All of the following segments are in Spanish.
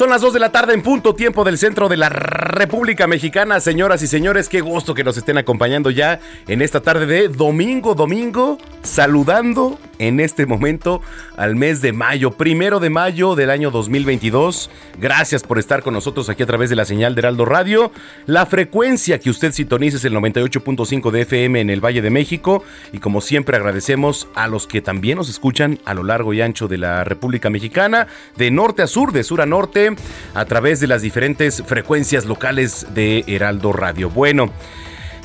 Son las 2 de la tarde en punto, tiempo del centro de la República Mexicana. Señoras y señores, qué gusto que nos estén acompañando ya en esta tarde de domingo, domingo, saludando en este momento al mes de mayo, primero de mayo del año 2022. Gracias por estar con nosotros aquí a través de la señal de Heraldo Radio. La frecuencia que usted sintoniza es el 98.5 de FM en el Valle de México. Y como siempre agradecemos a los que también nos escuchan a lo largo y ancho de la República Mexicana, de norte a sur, de sur a norte a través de las diferentes frecuencias locales de Heraldo Radio. Bueno,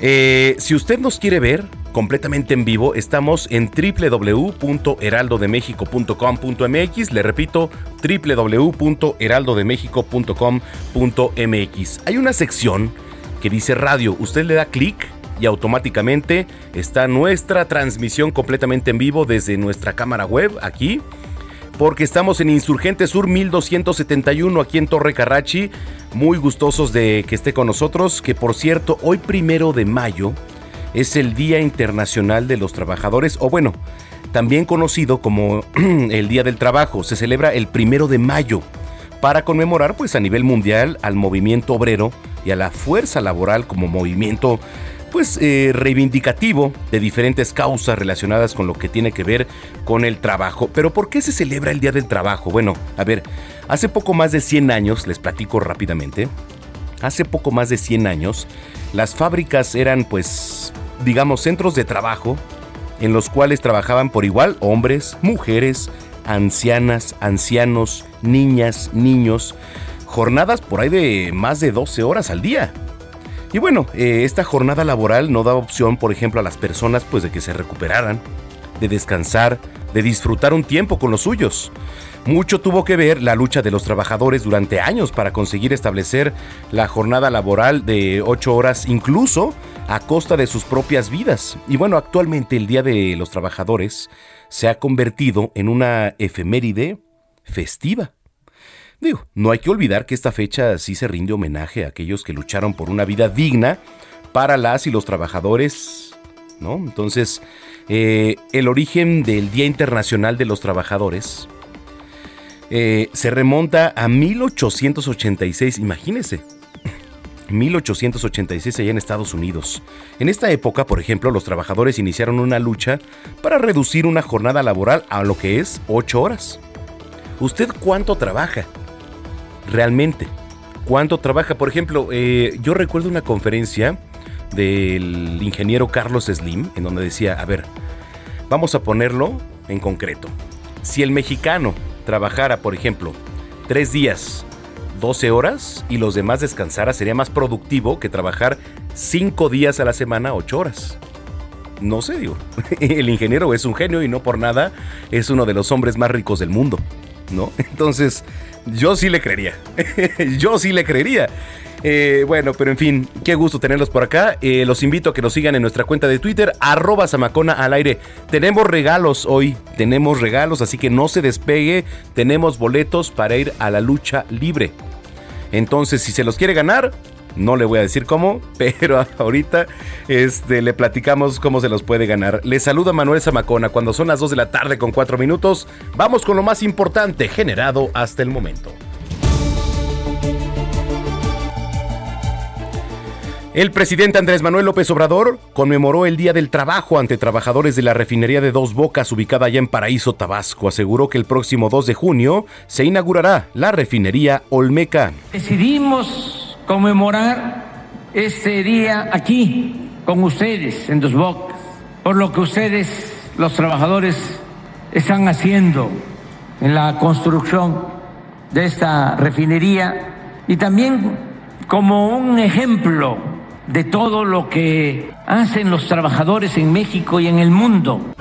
eh, si usted nos quiere ver completamente en vivo, estamos en www.heraldodemexico.com.mx. Le repito, www.heraldodemexico.com.mx. Hay una sección que dice radio. Usted le da clic y automáticamente está nuestra transmisión completamente en vivo desde nuestra cámara web aquí porque estamos en Insurgente Sur 1271 aquí en Torre Carrachi. Muy gustosos de que esté con nosotros, que por cierto, hoy primero de mayo es el Día Internacional de los Trabajadores, o bueno, también conocido como el Día del Trabajo. Se celebra el primero de mayo para conmemorar pues a nivel mundial al movimiento obrero y a la fuerza laboral como movimiento pues eh, reivindicativo de diferentes causas relacionadas con lo que tiene que ver con el trabajo. Pero ¿por qué se celebra el Día del Trabajo? Bueno, a ver, hace poco más de 100 años, les platico rápidamente, hace poco más de 100 años, las fábricas eran pues, digamos, centros de trabajo en los cuales trabajaban por igual hombres, mujeres, ancianas, ancianos, niñas, niños, jornadas por ahí de más de 12 horas al día. Y bueno, eh, esta jornada laboral no da opción, por ejemplo, a las personas pues de que se recuperaran, de descansar, de disfrutar un tiempo con los suyos. Mucho tuvo que ver la lucha de los trabajadores durante años para conseguir establecer la jornada laboral de 8 horas incluso a costa de sus propias vidas. Y bueno, actualmente el Día de los Trabajadores se ha convertido en una efeméride festiva. No hay que olvidar que esta fecha sí se rinde homenaje a aquellos que lucharon por una vida digna para las y los trabajadores, ¿no? Entonces, eh, el origen del Día Internacional de los Trabajadores eh, se remonta a 1886, imagínense. 1886 allá en Estados Unidos. En esta época, por ejemplo, los trabajadores iniciaron una lucha para reducir una jornada laboral a lo que es 8 horas. ¿Usted cuánto trabaja? Realmente. ¿Cuánto trabaja? Por ejemplo, eh, yo recuerdo una conferencia del ingeniero Carlos Slim, en donde decía, a ver, vamos a ponerlo en concreto. Si el mexicano trabajara, por ejemplo, tres días, 12 horas, y los demás descansara, sería más productivo que trabajar cinco días a la semana, 8 horas. No sé, digo. El ingeniero es un genio y no por nada es uno de los hombres más ricos del mundo, ¿no? Entonces, yo sí le creería. Yo sí le creería. Eh, bueno, pero en fin, qué gusto tenerlos por acá. Eh, los invito a que nos sigan en nuestra cuenta de Twitter, arroba Samacona al aire. Tenemos regalos hoy, tenemos regalos, así que no se despegue. Tenemos boletos para ir a la lucha libre. Entonces, si se los quiere ganar, no le voy a decir cómo, pero ahorita este, le platicamos cómo se los puede ganar. Le saluda Manuel Zamacona cuando son las 2 de la tarde con 4 minutos. Vamos con lo más importante generado hasta el momento. El presidente Andrés Manuel López Obrador conmemoró el Día del Trabajo ante trabajadores de la refinería de Dos Bocas ubicada allá en Paraíso, Tabasco. Aseguró que el próximo 2 de junio se inaugurará la refinería Olmeca. Decidimos conmemorar este día aquí con ustedes en Dos Bocas, por lo que ustedes, los trabajadores, están haciendo en la construcción de esta refinería y también como un ejemplo de todo lo que hacen los trabajadores en México y en el mundo.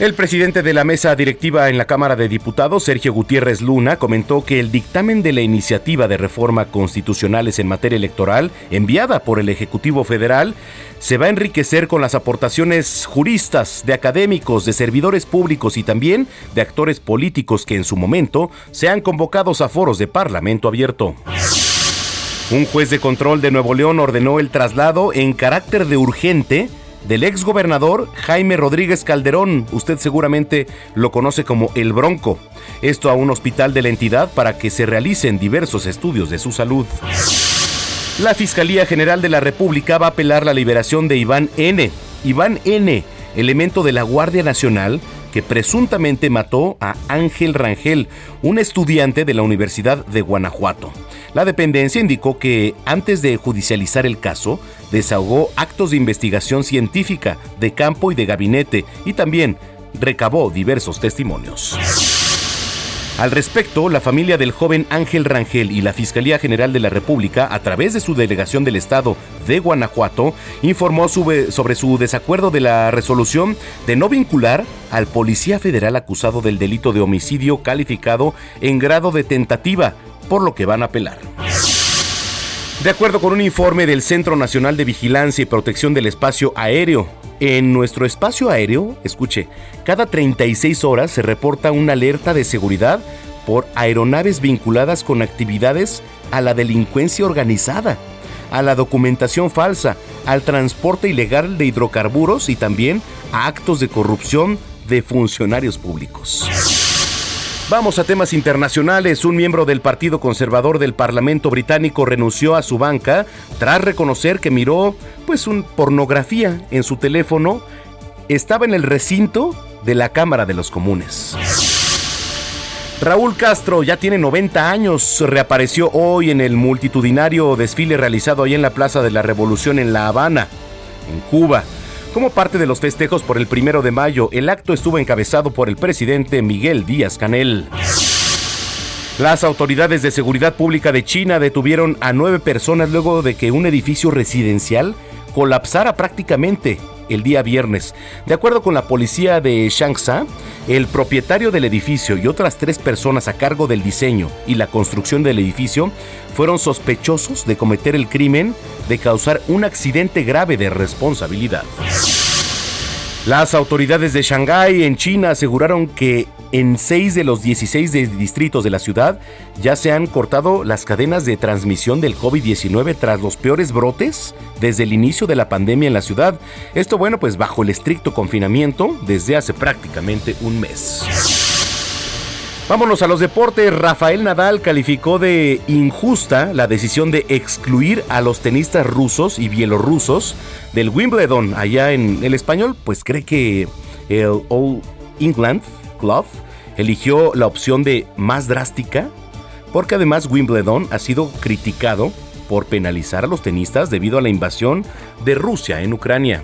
El presidente de la mesa directiva en la Cámara de Diputados, Sergio Gutiérrez Luna, comentó que el dictamen de la iniciativa de reforma constitucionales en materia electoral, enviada por el Ejecutivo Federal, se va a enriquecer con las aportaciones juristas, de académicos, de servidores públicos y también de actores políticos que en su momento sean convocados a foros de Parlamento abierto. Un juez de control de Nuevo León ordenó el traslado en carácter de urgente del ex gobernador Jaime Rodríguez Calderón, usted seguramente lo conoce como El Bronco, esto a un hospital de la entidad para que se realicen diversos estudios de su salud. La Fiscalía General de la República va a apelar la liberación de Iván N. Iván N., elemento de la Guardia Nacional que presuntamente mató a Ángel Rangel, un estudiante de la Universidad de Guanajuato. La dependencia indicó que antes de judicializar el caso, desahogó actos de investigación científica de campo y de gabinete y también recabó diversos testimonios. Al respecto, la familia del joven Ángel Rangel y la Fiscalía General de la República, a través de su delegación del Estado de Guanajuato, informó sobre su desacuerdo de la resolución de no vincular al policía federal acusado del delito de homicidio calificado en grado de tentativa, por lo que van a apelar. De acuerdo con un informe del Centro Nacional de Vigilancia y Protección del Espacio Aéreo, en nuestro espacio aéreo, escuche, cada 36 horas se reporta una alerta de seguridad por aeronaves vinculadas con actividades a la delincuencia organizada, a la documentación falsa, al transporte ilegal de hidrocarburos y también a actos de corrupción de funcionarios públicos. Vamos a temas internacionales. Un miembro del Partido Conservador del Parlamento británico renunció a su banca tras reconocer que miró pues un pornografía en su teléfono. Estaba en el recinto de la Cámara de los Comunes. Raúl Castro ya tiene 90 años, reapareció hoy en el multitudinario desfile realizado ahí en la Plaza de la Revolución en La Habana, en Cuba. Como parte de los festejos por el primero de mayo, el acto estuvo encabezado por el presidente Miguel Díaz Canel. Las autoridades de seguridad pública de China detuvieron a nueve personas luego de que un edificio residencial colapsara prácticamente el día viernes. De acuerdo con la policía de Shangsha, el propietario del edificio y otras tres personas a cargo del diseño y la construcción del edificio fueron sospechosos de cometer el crimen de causar un accidente grave de responsabilidad. Las autoridades de Shanghái en China aseguraron que en seis de los 16 distritos de la ciudad ya se han cortado las cadenas de transmisión del COVID-19 tras los peores brotes desde el inicio de la pandemia en la ciudad. Esto bueno, pues bajo el estricto confinamiento desde hace prácticamente un mes. Vámonos a los deportes. Rafael Nadal calificó de injusta la decisión de excluir a los tenistas rusos y bielorrusos del Wimbledon. Allá en el español, pues cree que el All England Club eligió la opción de más drástica, porque además Wimbledon ha sido criticado por penalizar a los tenistas debido a la invasión de Rusia en Ucrania.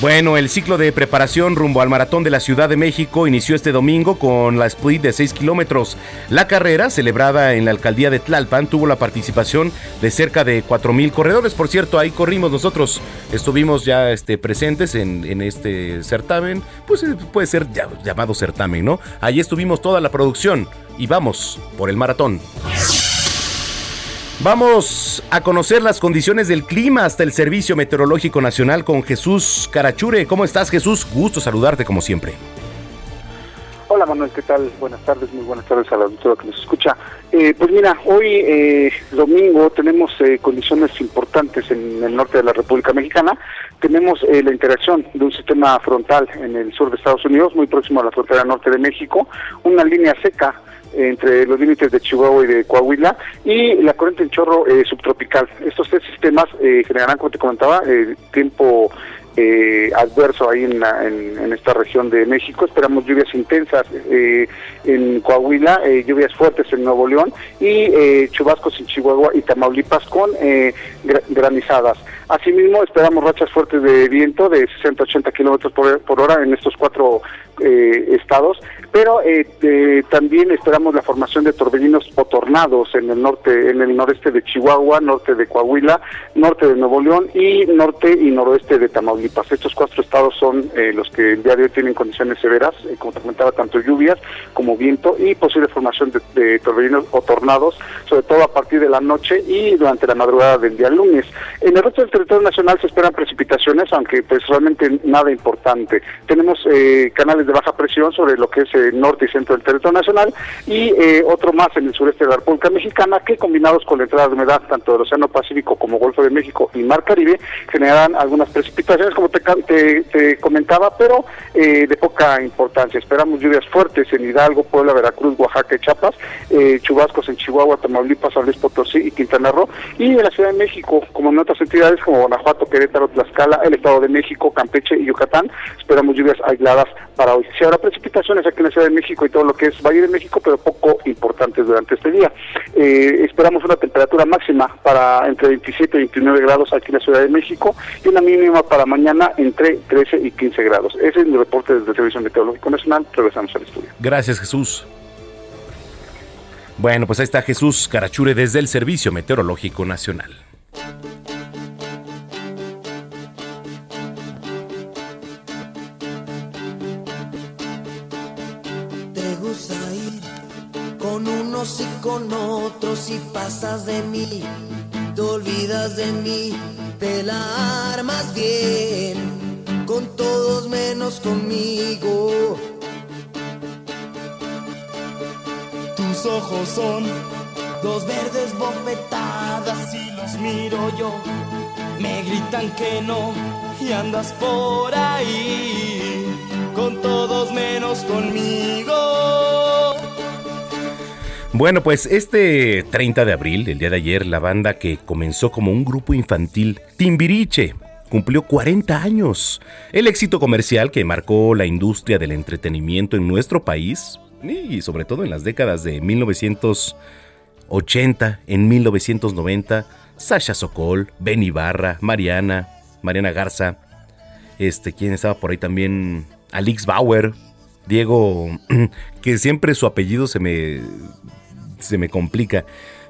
Bueno, el ciclo de preparación rumbo al Maratón de la Ciudad de México inició este domingo con la split de 6 kilómetros. La carrera, celebrada en la alcaldía de Tlalpan, tuvo la participación de cerca de 4.000 corredores. Por cierto, ahí corrimos nosotros. Estuvimos ya este, presentes en, en este certamen, pues eh, puede ser llamado certamen, ¿no? Ahí estuvimos toda la producción y vamos por el maratón. Vamos a conocer las condiciones del clima hasta el Servicio Meteorológico Nacional con Jesús Carachure. ¿Cómo estás, Jesús? Gusto saludarte como siempre. Hola Manuel, ¿qué tal? Buenas tardes, muy buenas tardes a la auditoría que nos escucha. Eh, pues mira, hoy eh, domingo tenemos eh, condiciones importantes en el norte de la República Mexicana. Tenemos la interacción de un sistema frontal en el sur de Estados Unidos, muy próximo a la frontera norte de México, una línea seca entre los límites de Chihuahua y de Coahuila y la corriente en chorro eh, subtropical. Estos tres sistemas eh, generarán, como te comentaba, eh, tiempo eh, adverso ahí en, en, esta región de México. Esperamos lluvias intensas eh, en Coahuila, eh, lluvias fuertes en Nuevo León y chubascos en Chihuahua y Tamaulipas con granizadas. Asimismo, esperamos rachas fuertes de viento de 60-80 kilómetros por, hora en estos cuatro estados, pero también esperamos la formación de torbellinos o tornados en el norte, en el noreste de Chihuahua, norte de Coahuila, norte de Nuevo León y norte y noroeste de Tamaulipas. Estos cuatro estados son eh, los que el día de hoy tienen condiciones severas, eh, como te comentaba, tanto lluvias como viento y posible formación de, torbellinos o tornados, sobre todo a partir de la noche y durante la madrugada del día lunes. En el resto del territorio nacional se esperan precipitaciones, aunque pues realmente nada importante. Tenemos eh, canales de baja presión sobre lo que es el norte y centro del territorio nacional y otro más en el sureste de la República Mexicana que combinados con la entrada de humedad tanto del Océano Pacífico como Golfo de México y Mar Caribe generarán algunas precipitaciones como te, te, comentaba, pero eh, de poca importancia. Esperamos lluvias fuertes en Hidalgo, Puebla, Veracruz, Oaxaca y Chiapas, eh, chubascos en Chihuahua, Tamaulipas, San Potosí y Quintana Roo, y en la Ciudad de México, como en otras entidades como Guanajuato, Querétaro, Tlaxcala, el Estado de México, Campeche y Yucatán, esperamos lluvias aisladas para hoy. Si habrá precipitaciones aquí en la Ciudad de México y todo lo que es Valle de México, pero poco importantes durante este día. Eh, esperamos una temperatura máxima para entre 27 y 29 grados aquí en la Ciudad de México y una mínima para mañana entre 13 y 15 grados. Ese es mi reporte desde el Servicio Meteorológico Nacional. Regresamos al estudio. Gracias, Jesús. Bueno, pues ahí está Jesús Carachure desde el Servicio Meteorológico Nacional. Te gusta ir con unos y con otros y pasas de mí, te olvidas de mí te la armas bien, con todos menos conmigo. Tus ojos son dos verdes bofetadas y los miro yo. Me gritan que no y andas por ahí, con todos menos conmigo. Bueno, pues este 30 de abril, el día de ayer, la banda que comenzó como un grupo infantil, Timbiriche, cumplió 40 años. El éxito comercial que marcó la industria del entretenimiento en nuestro país, y sobre todo en las décadas de 1980, en 1990, Sasha Sokol, Benny Barra, Mariana, Mariana Garza, este, ¿quién estaba por ahí también? Alix Bauer, Diego, que siempre su apellido se me se me complica.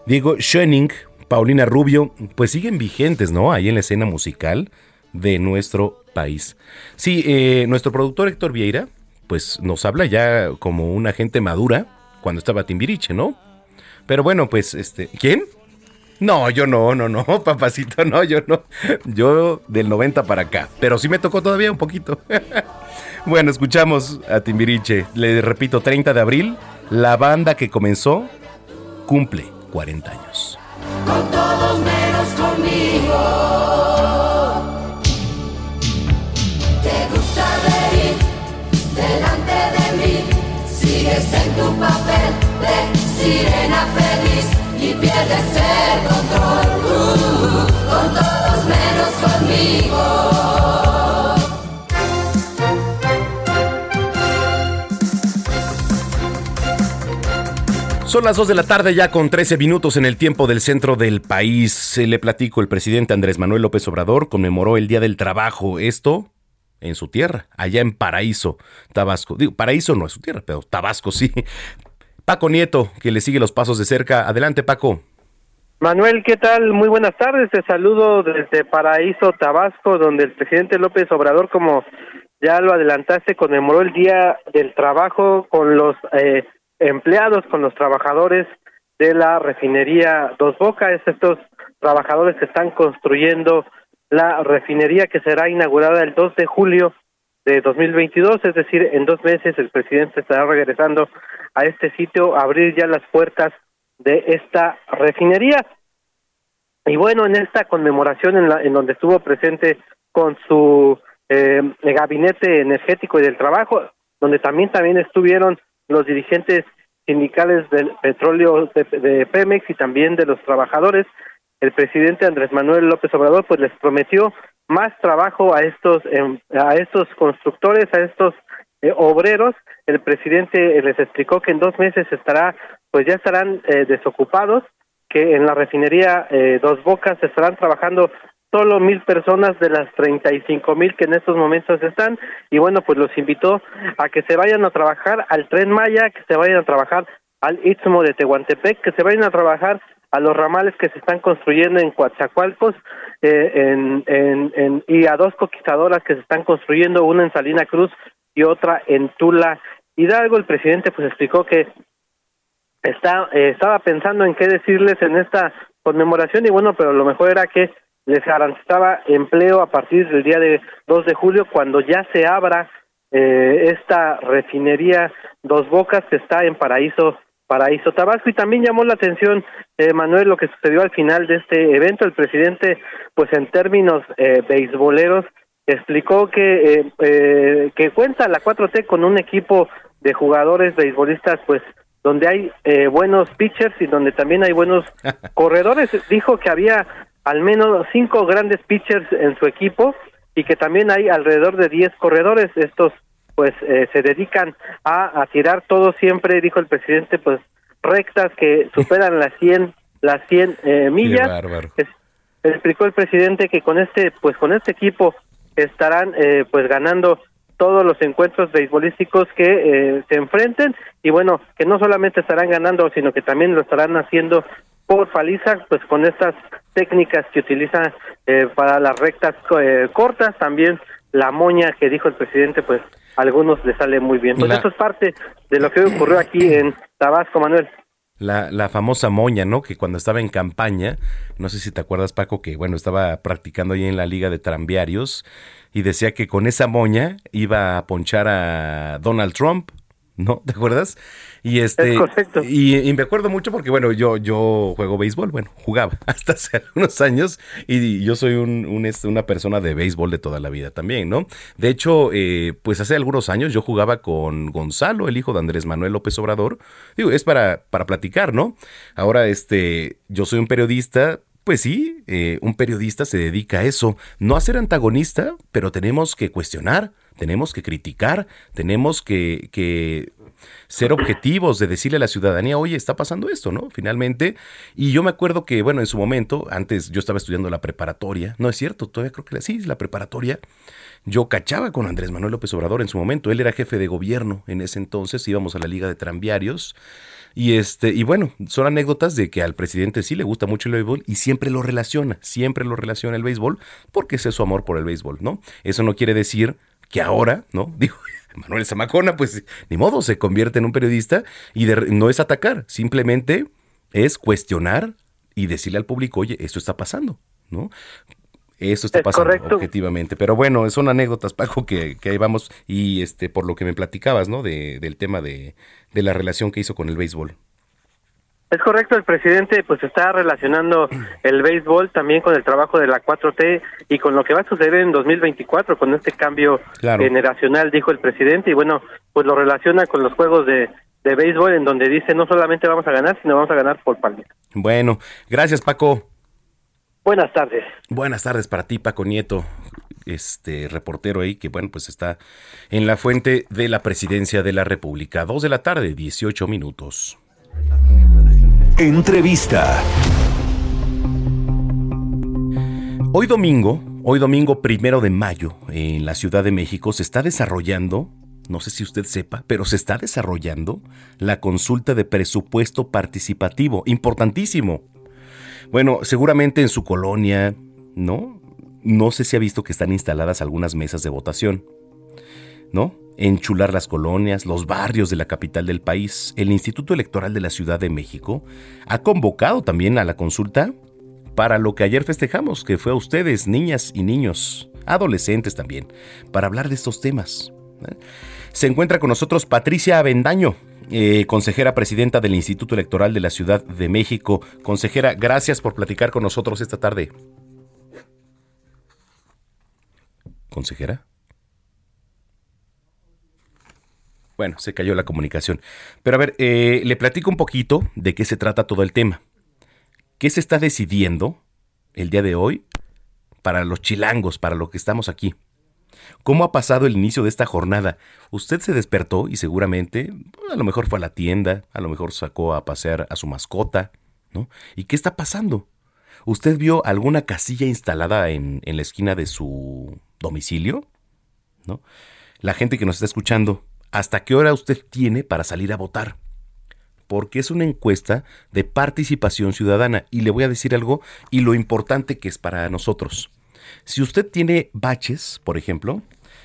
Diego Schoening, Paulina Rubio, pues siguen vigentes, ¿no? Ahí en la escena musical de nuestro país. Sí, eh, nuestro productor Héctor Vieira, pues nos habla ya como una gente madura cuando estaba Timbiriche, ¿no? Pero bueno, pues, este, ¿quién? No, yo no, no, no, papacito, no, yo no. Yo del 90 para acá. Pero sí me tocó todavía un poquito. bueno, escuchamos a Timbiriche. Le repito, 30 de abril, la banda que comenzó cumple 40 años. Con todos menos conmigo. Te gusta reír delante de mí. Sigues en tu papel de sirena feliz y pierdes el control. Uh, con todos menos conmigo. Son las 2 de la tarde ya con 13 minutos en el tiempo del centro del país. Le platico, el presidente Andrés Manuel López Obrador conmemoró el Día del Trabajo. Esto en su tierra, allá en Paraíso, Tabasco. Digo, Paraíso no es su tierra, pero Tabasco sí. Paco Nieto, que le sigue los pasos de cerca. Adelante, Paco. Manuel, ¿qué tal? Muy buenas tardes. Te saludo desde Paraíso, Tabasco, donde el presidente López Obrador, como ya lo adelantaste, conmemoró el Día del Trabajo con los eh, empleados, con los trabajadores de la refinería Dos Bocas, estos trabajadores que están construyendo la refinería que será inaugurada el 2 de julio de 2022, es decir, en dos meses el presidente estará regresando a este sitio a abrir ya las puertas de esta refinería. Y bueno, en esta conmemoración en, la, en donde estuvo presente con su eh, gabinete energético y del trabajo, donde también también estuvieron los dirigentes sindicales del petróleo de, Pemex y también de los trabajadores, el presidente Andrés Manuel López Obrador pues les prometió más trabajo a estos em, a estos constructores, a estos eh, obreros. El presidente les explicó que en dos meses estará, pues ya estarán eh, desocupados, que en la refinería eh, Dos Bocas estarán trabajando solo mil personas de las treinta y cinco mil que en estos momentos están y bueno pues los invitó a que se vayan a trabajar al tren Maya que se vayan a trabajar al Istmo de Tehuantepec que se vayan a trabajar a los ramales que se están construyendo en Coatzacoalcos eh, en, y a dos conquistadoras que se están construyendo, una en Salina Cruz y otra en Tula Hidalgo. El presidente pues explicó que está, eh, estaba pensando en qué decirles en esta conmemoración y bueno, pero lo mejor era que les garantizaba empleo a partir del día de 2 de julio cuando ya se abra eh, esta refinería Dos Bocas que está en Paraíso Paraíso Tabasco. Y también llamó la atención eh, Manuel lo que sucedió al final de este evento. El presidente pues en términos eh, beisboleros explicó que eh, eh, que cuenta la 4T con un equipo de jugadores beisbolistas pues donde hay eh, buenos pitchers y donde también hay buenos corredores. Dijo que había al menos cinco grandes pitchers en su equipo y que también hay alrededor de 10 corredores. Estos pues eh, se dedican a, a tirar todo siempre, dijo el presidente, pues rectas que superan las 100 las 100 eh, millas. Es, explicó el presidente que con este pues con este equipo estarán eh, pues ganando todos los encuentros beisbolísticos que eh, se enfrenten. Y bueno, que no solamente estarán ganando, sino que también lo estarán haciendo por paliza, pues con estas técnicas que utilizan eh, para las rectas eh, cortas, también la moña que dijo el presidente, pues algunos le sale muy bien. Pues La- eso es parte de lo que ocurrió aquí en Tabasco, Manuel. La, la famosa moña, ¿no? Que cuando estaba en campaña, no sé si te acuerdas, Paco, que bueno, estaba practicando ahí en la Liga de Tranviarios y decía que con esa moña iba a ponchar a Donald Trump, ¿no? ¿Te acuerdas? Y este. Es correcto. Y, y me acuerdo mucho porque, bueno, yo, yo juego béisbol, bueno, jugaba hasta hace unos años y yo soy un, un, este, una persona de béisbol de toda la vida también, ¿no? De hecho, eh, pues hace algunos años yo jugaba con Gonzalo, el hijo de Andrés Manuel López Obrador. Digo, es para, para platicar, ¿no? Ahora, este, yo soy un periodista, pues sí, eh, un periodista se dedica a eso, no a ser antagonista, pero tenemos que cuestionar, tenemos que criticar, tenemos que, ser objetivos de decirle a la ciudadanía, oye, está pasando esto, ¿no? Finalmente. Y yo me acuerdo que, bueno, en su momento, antes yo estaba estudiando la preparatoria, no es cierto, todavía creo que la- sí, la preparatoria. Yo cachaba con Andrés Manuel López Obrador en su momento, él era jefe de gobierno en ese entonces, íbamos a la Liga de Tranviarios. Y este, y bueno, son anécdotas de que al presidente sí le gusta mucho el béisbol y siempre lo relaciona, siempre lo relaciona el béisbol, porque ese es su amor por el béisbol, ¿no? Eso no quiere decir que ahora, ¿no? Digo, Manuel Zamacona, pues ni modo, se convierte en un periodista y de- no es atacar, simplemente es cuestionar y decirle al público, oye, esto está pasando, ¿no? Esto está Es pasando correcto. objetivamente. Pero bueno, son anécdotas, Paco, que, que ahí vamos. Y este, por lo que me platicabas, ¿no? De, del tema de, de la relación que hizo con el béisbol. Es correcto, el presidente pues está relacionando el béisbol también con el trabajo de la 4T y con lo que va a suceder en 2024 con este cambio Claro. generacional, dijo el presidente, y bueno, pues lo relaciona con los juegos de, de béisbol en donde dice no solamente vamos a ganar, sino vamos a ganar por paliza. Bueno, gracias, Paco. Buenas tardes. Buenas tardes para ti, Paco Nieto, este reportero ahí que, bueno, pues está en la fuente de la presidencia de la República. Dos de la tarde, 18 minutos. Entrevista. Hoy domingo, hoy domingo primero de mayo, en la Ciudad de México se está desarrollando, no sé si usted sepa, pero se está desarrollando la consulta de presupuesto participativo, importantísimo. Bueno, seguramente en su colonia, ¿no? No sé si ha visto que están instaladas algunas mesas de votación, ¿no? Enchular las colonias, los barrios de la capital del país. El Instituto Electoral de la Ciudad de México ha convocado también a la consulta para lo que ayer festejamos, que fue a ustedes, niñas y niños, adolescentes también, para hablar de estos temas. ¿eh? Se encuentra con nosotros Patricia Avendaño, eh, consejera presidenta del Instituto Electoral de la Ciudad de México. Consejera, gracias por platicar con nosotros esta tarde. Consejera. Bueno, se cayó la comunicación. Pero a ver, eh, le platico un poquito de qué se trata todo el tema. ¿Qué se está decidiendo el día de hoy para los chilangos, para lo que estamos aquí. ¿Cómo ha pasado el inicio de esta jornada? Usted se despertó y seguramente a lo mejor fue a la tienda, a lo mejor sacó a pasear a su mascota, ¿no? ¿Y qué está pasando? ¿Usted vio alguna casilla instalada en, en la esquina de su domicilio? ¿No? La gente que nos está escuchando, ¿hasta qué hora usted tiene para salir a votar? Porque es una encuesta de participación ciudadana. Y le voy a decir algo y lo importante que es para nosotros. Si usted tiene baches, por ejemplo,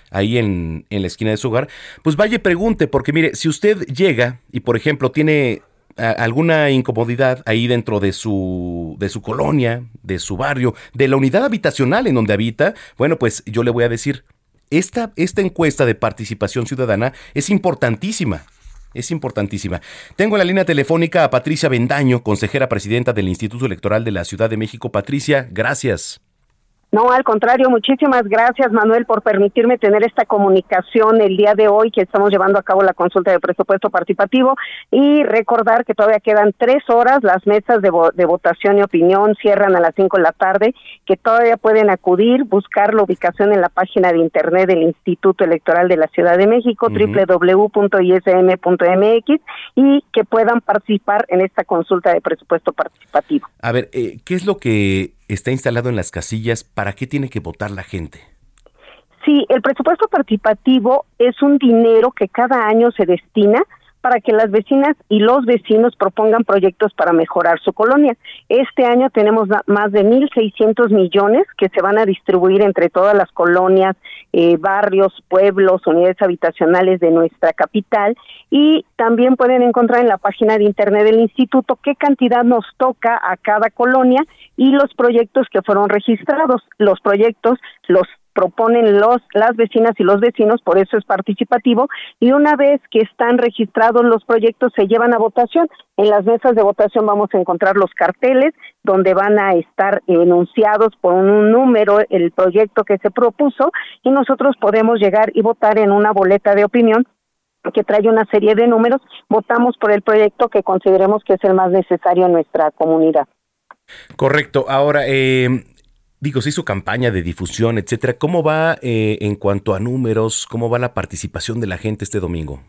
ahí en, en la esquina de su hogar, pues vaya y pregunte, porque mire, si usted llega y, por ejemplo, tiene alguna incomodidad ahí dentro de su, de su colonia, de su barrio, de la unidad habitacional en donde habita, bueno, pues yo le voy a decir, esta, esta encuesta de participación ciudadana es importantísima. Es importantísima. Tengo en la línea telefónica a Patricia Bendaño, consejera presidenta del Instituto Electoral de la Ciudad de México. Patricia, gracias. No, al contrario, muchísimas gracias Manuel por permitirme tener esta comunicación el día de hoy que estamos llevando a cabo la consulta de presupuesto participativo y recordar que todavía quedan tres horas, las mesas de, votación y opinión cierran a las cinco de la tarde, que todavía pueden acudir, buscar la ubicación en la página de internet del Instituto Electoral de la Ciudad de México, www.ism.mx y que puedan participar en esta consulta de presupuesto participativo. A ver, eh, ¿qué es lo que está instalado en las casillas, ¿para qué tiene que votar la gente? Sí, el presupuesto participativo es un dinero que cada año se destina para que las vecinas y los vecinos propongan proyectos para mejorar su colonia. Este año tenemos más de 1.600 millones que se van a distribuir entre todas las colonias, eh, barrios, pueblos, unidades habitacionales de nuestra capital y también pueden encontrar en la página de internet del instituto qué cantidad nos toca a cada colonia y los proyectos que fueron registrados. Los proyectos los proponen los las vecinas y los vecinos, por eso es participativo y una vez que están registrados los proyectos se llevan a votación. En las mesas de votación vamos a encontrar los carteles donde van a estar enunciados por un número el proyecto que se propuso y nosotros podemos llegar y votar en una boleta de opinión que trae una serie de números, votamos por el proyecto que consideremos que es el más necesario en nuestra comunidad. Correcto. Ahora, eh, digo, se hizo campaña de difusión, etcétera. ¿Cómo va eh, en cuanto a números? ¿Cómo va la participación de la gente este domingo?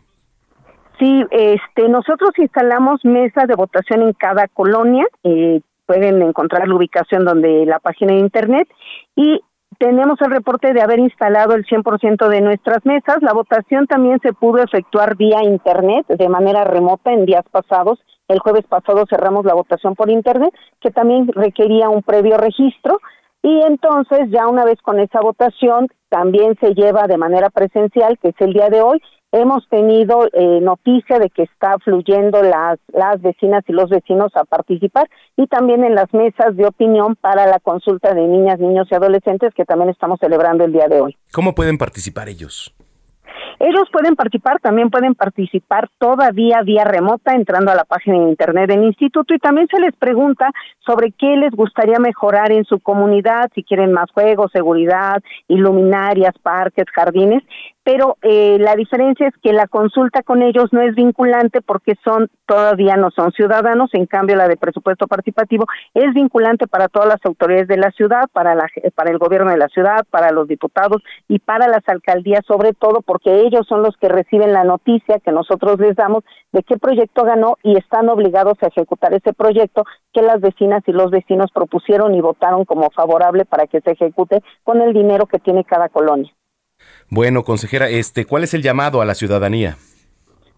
Sí, este, nosotros instalamos mesas de votación en cada colonia. Eh, pueden encontrar la ubicación donde la página de internet y tenemos el reporte de haber instalado el 100% de nuestras mesas. La votación también se pudo efectuar vía internet de manera remota en días pasados. El jueves pasado cerramos la votación por internet, que también requería un previo registro. Y entonces ya una vez con esa votación también se lleva de manera presencial, que es el día de hoy. Hemos tenido eh, noticia de que está fluyendo las, las vecinas y los vecinos a participar y también en las mesas de opinión para la consulta de niñas, niños y adolescentes que también estamos celebrando el día de hoy. ¿Cómo pueden participar ellos? Ellos pueden participar, también pueden participar todavía vía remota entrando a la página de internet del instituto y también se les pregunta sobre qué les gustaría mejorar en su comunidad, si quieren más juegos, seguridad, iluminarias, parques, jardines pero eh, la diferencia es que la consulta con ellos no es vinculante porque son todavía no son ciudadanos, en cambio la de presupuesto participativo es vinculante para todas las autoridades de la ciudad, para la para el gobierno de la ciudad, para los diputados y para las alcaldías sobre todo porque ellos son los que reciben la noticia que nosotros les damos de qué proyecto ganó y están obligados a ejecutar ese proyecto que las vecinas y los vecinos propusieron y votaron como favorable para que se ejecute con el dinero que tiene cada colonia. Bueno, consejera, este, ¿cuál es el llamado a la ciudadanía?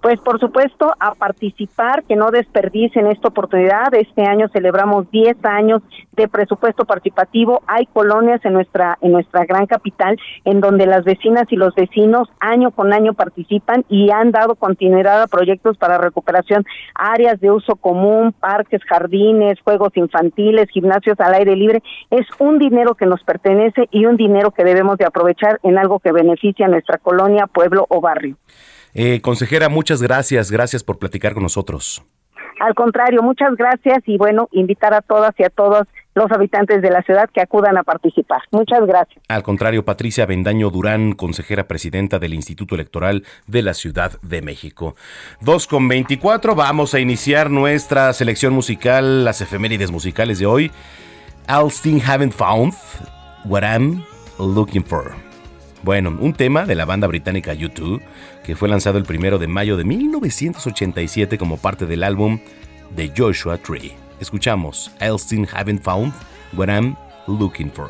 Pues por supuesto a participar, que no desperdicien esta oportunidad. Este año celebramos 10 años de presupuesto participativo. Hay colonias en nuestra en nuestra gran capital en donde las vecinas y los vecinos año con año participan y han dado continuidad a proyectos para recuperación, áreas de uso común, parques, jardines, juegos infantiles, gimnasios al aire libre. Es un dinero que nos pertenece y un dinero que debemos de aprovechar en algo que beneficia a nuestra colonia, pueblo o barrio. Eh, consejera, muchas gracias, gracias por platicar con nosotros. Al contrario, muchas gracias y bueno, invitar a todas y a todos los habitantes de la ciudad que acudan a participar. Muchas gracias. Al contrario, Patricia Bendaño Durán, consejera presidenta del Instituto Electoral de la Ciudad de México. Dos con veinticuatro, vamos a iniciar nuestra selección musical, las efemérides musicales de hoy. All Haven't Found What I'm Looking For. Bueno, un tema de la banda británica U2 que fue lanzado el primero de mayo de 1987 como parte del álbum The Joshua Tree. Escuchamos I Still Haven't Found What I'm Looking For.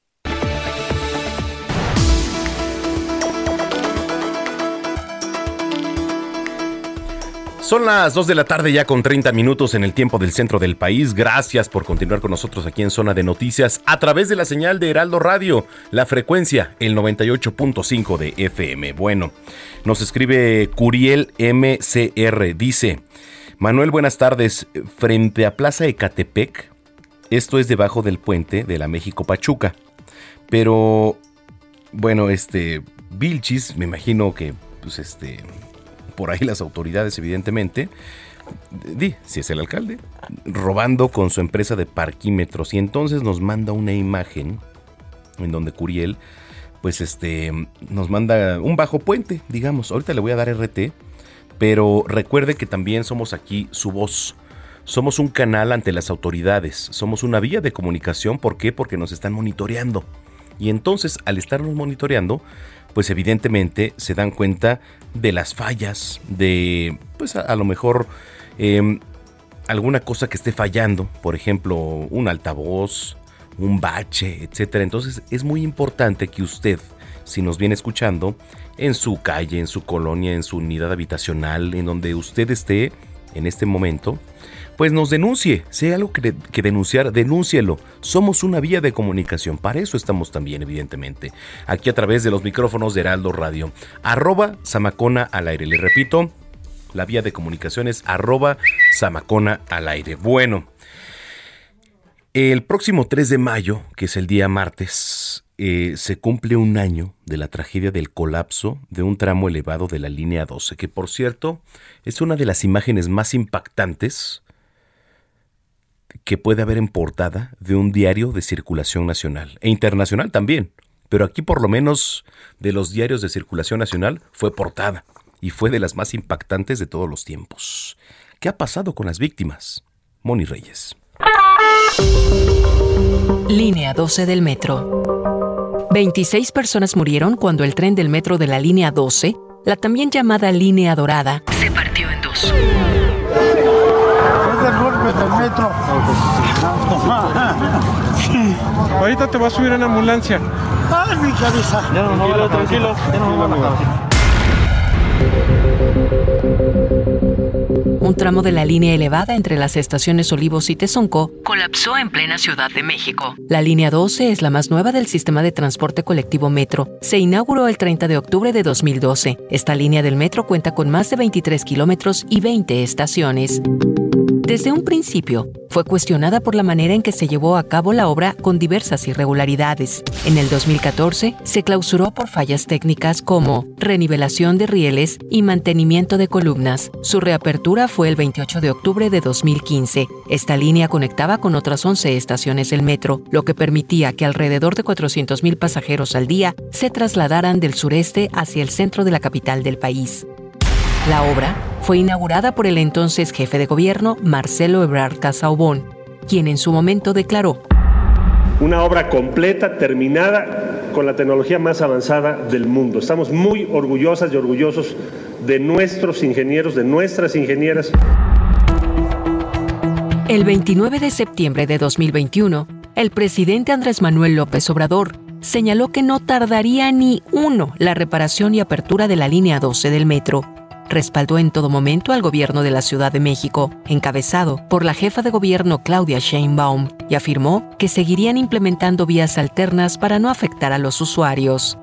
Son las 2 de la tarde ya con 30 minutos en el tiempo del centro del país. Gracias por continuar con nosotros aquí en Zona de Noticias a través de la señal de Heraldo Radio, la frecuencia el 98.5 de FM. Bueno, nos escribe Curiel MCR, dice, Manuel, buenas tardes, frente a Plaza Ecatepec, esto es debajo del puente de la México Pachuca, pero bueno, este, Vilchis, me imagino que, pues este por ahí las autoridades, evidentemente, di, si es el alcalde, robando con su empresa de parquímetros. Y entonces nos manda una imagen en donde Curiel, pues este, nos manda un bajo puente, digamos. Ahorita le voy a dar RT, pero recuerde que también somos aquí su voz. Somos un canal ante las autoridades, somos una vía de comunicación. ¿Por qué? Porque nos están monitoreando. Y entonces, al estarnos monitoreando, pues evidentemente se dan cuenta de las fallas, de pues a, lo mejor em, alguna cosa que esté fallando, por ejemplo, un altavoz, un bache, etcétera. Entonces es muy importante que usted, si nos viene escuchando, en su calle, en su colonia, en su unidad habitacional, en donde usted esté en este momento, pues nos denuncie. Si hay algo que, denunciar, denúncielo. Somos una vía de comunicación. Para eso estamos también, evidentemente. Aquí a través de los micrófonos de Heraldo Radio. Arroba Samacona al aire. Le repito, la vía de comunicación es arroba Samacona al aire. Bueno, el próximo 3 de mayo, que es el día martes, eh, se cumple un año de la tragedia del colapso de un tramo elevado de la línea 12, que por cierto es una de las imágenes más impactantes que puede haber en portada de un diario de circulación nacional e internacional también. Pero aquí por lo menos de los diarios de circulación nacional fue portada y fue de las más impactantes de todos los tiempos. ¿Qué ha pasado con las víctimas? Moni Reyes. Línea 12 del metro. 26 personas murieron cuando el tren del metro de la línea 12, la también llamada línea dorada, se partió en dos metro. Ahorita te va a subir en ambulancia. Ay, mi cabeza. Ya no, no, tranquilo. Ya no, no, un tramo de la línea elevada entre las estaciones Olivos y Tezonco colapsó en plena Ciudad de México. La línea 12 es la más nueva del sistema de transporte colectivo Metro. Se inauguró el 30 de octubre de 2012. Esta línea del metro cuenta con más de 23 kilómetros y 20 estaciones. Desde un principio, fue cuestionada por la manera en que se llevó a cabo la obra con diversas irregularidades. En el 2014, se clausuró por fallas técnicas como renivelación de rieles y mantenimiento de columnas. Su reapertura fue el 28 de octubre de 2015. Esta línea conectaba con otras 11 estaciones del metro, lo que permitía que alrededor de 400.000 pasajeros al día se trasladaran del sureste hacia el centro de la capital del país. La obra fue inaugurada por el entonces jefe de gobierno Marcelo Ebrard Casaubon, quien en su momento declaró una obra completa, terminada, con la tecnología más avanzada del mundo. Estamos muy orgullosas y orgullosos de nuestros ingenieros, de nuestras ingenieras. El 29 de septiembre de 2021, el presidente Andrés Manuel López Obrador señaló que no tardaría ni uno la reparación y apertura de la línea 12 del metro respaldó en todo momento al gobierno de la Ciudad de México, encabezado por la jefa de gobierno Claudia Sheinbaum, y afirmó que seguirían implementando vías alternas para no afectar a los usuarios.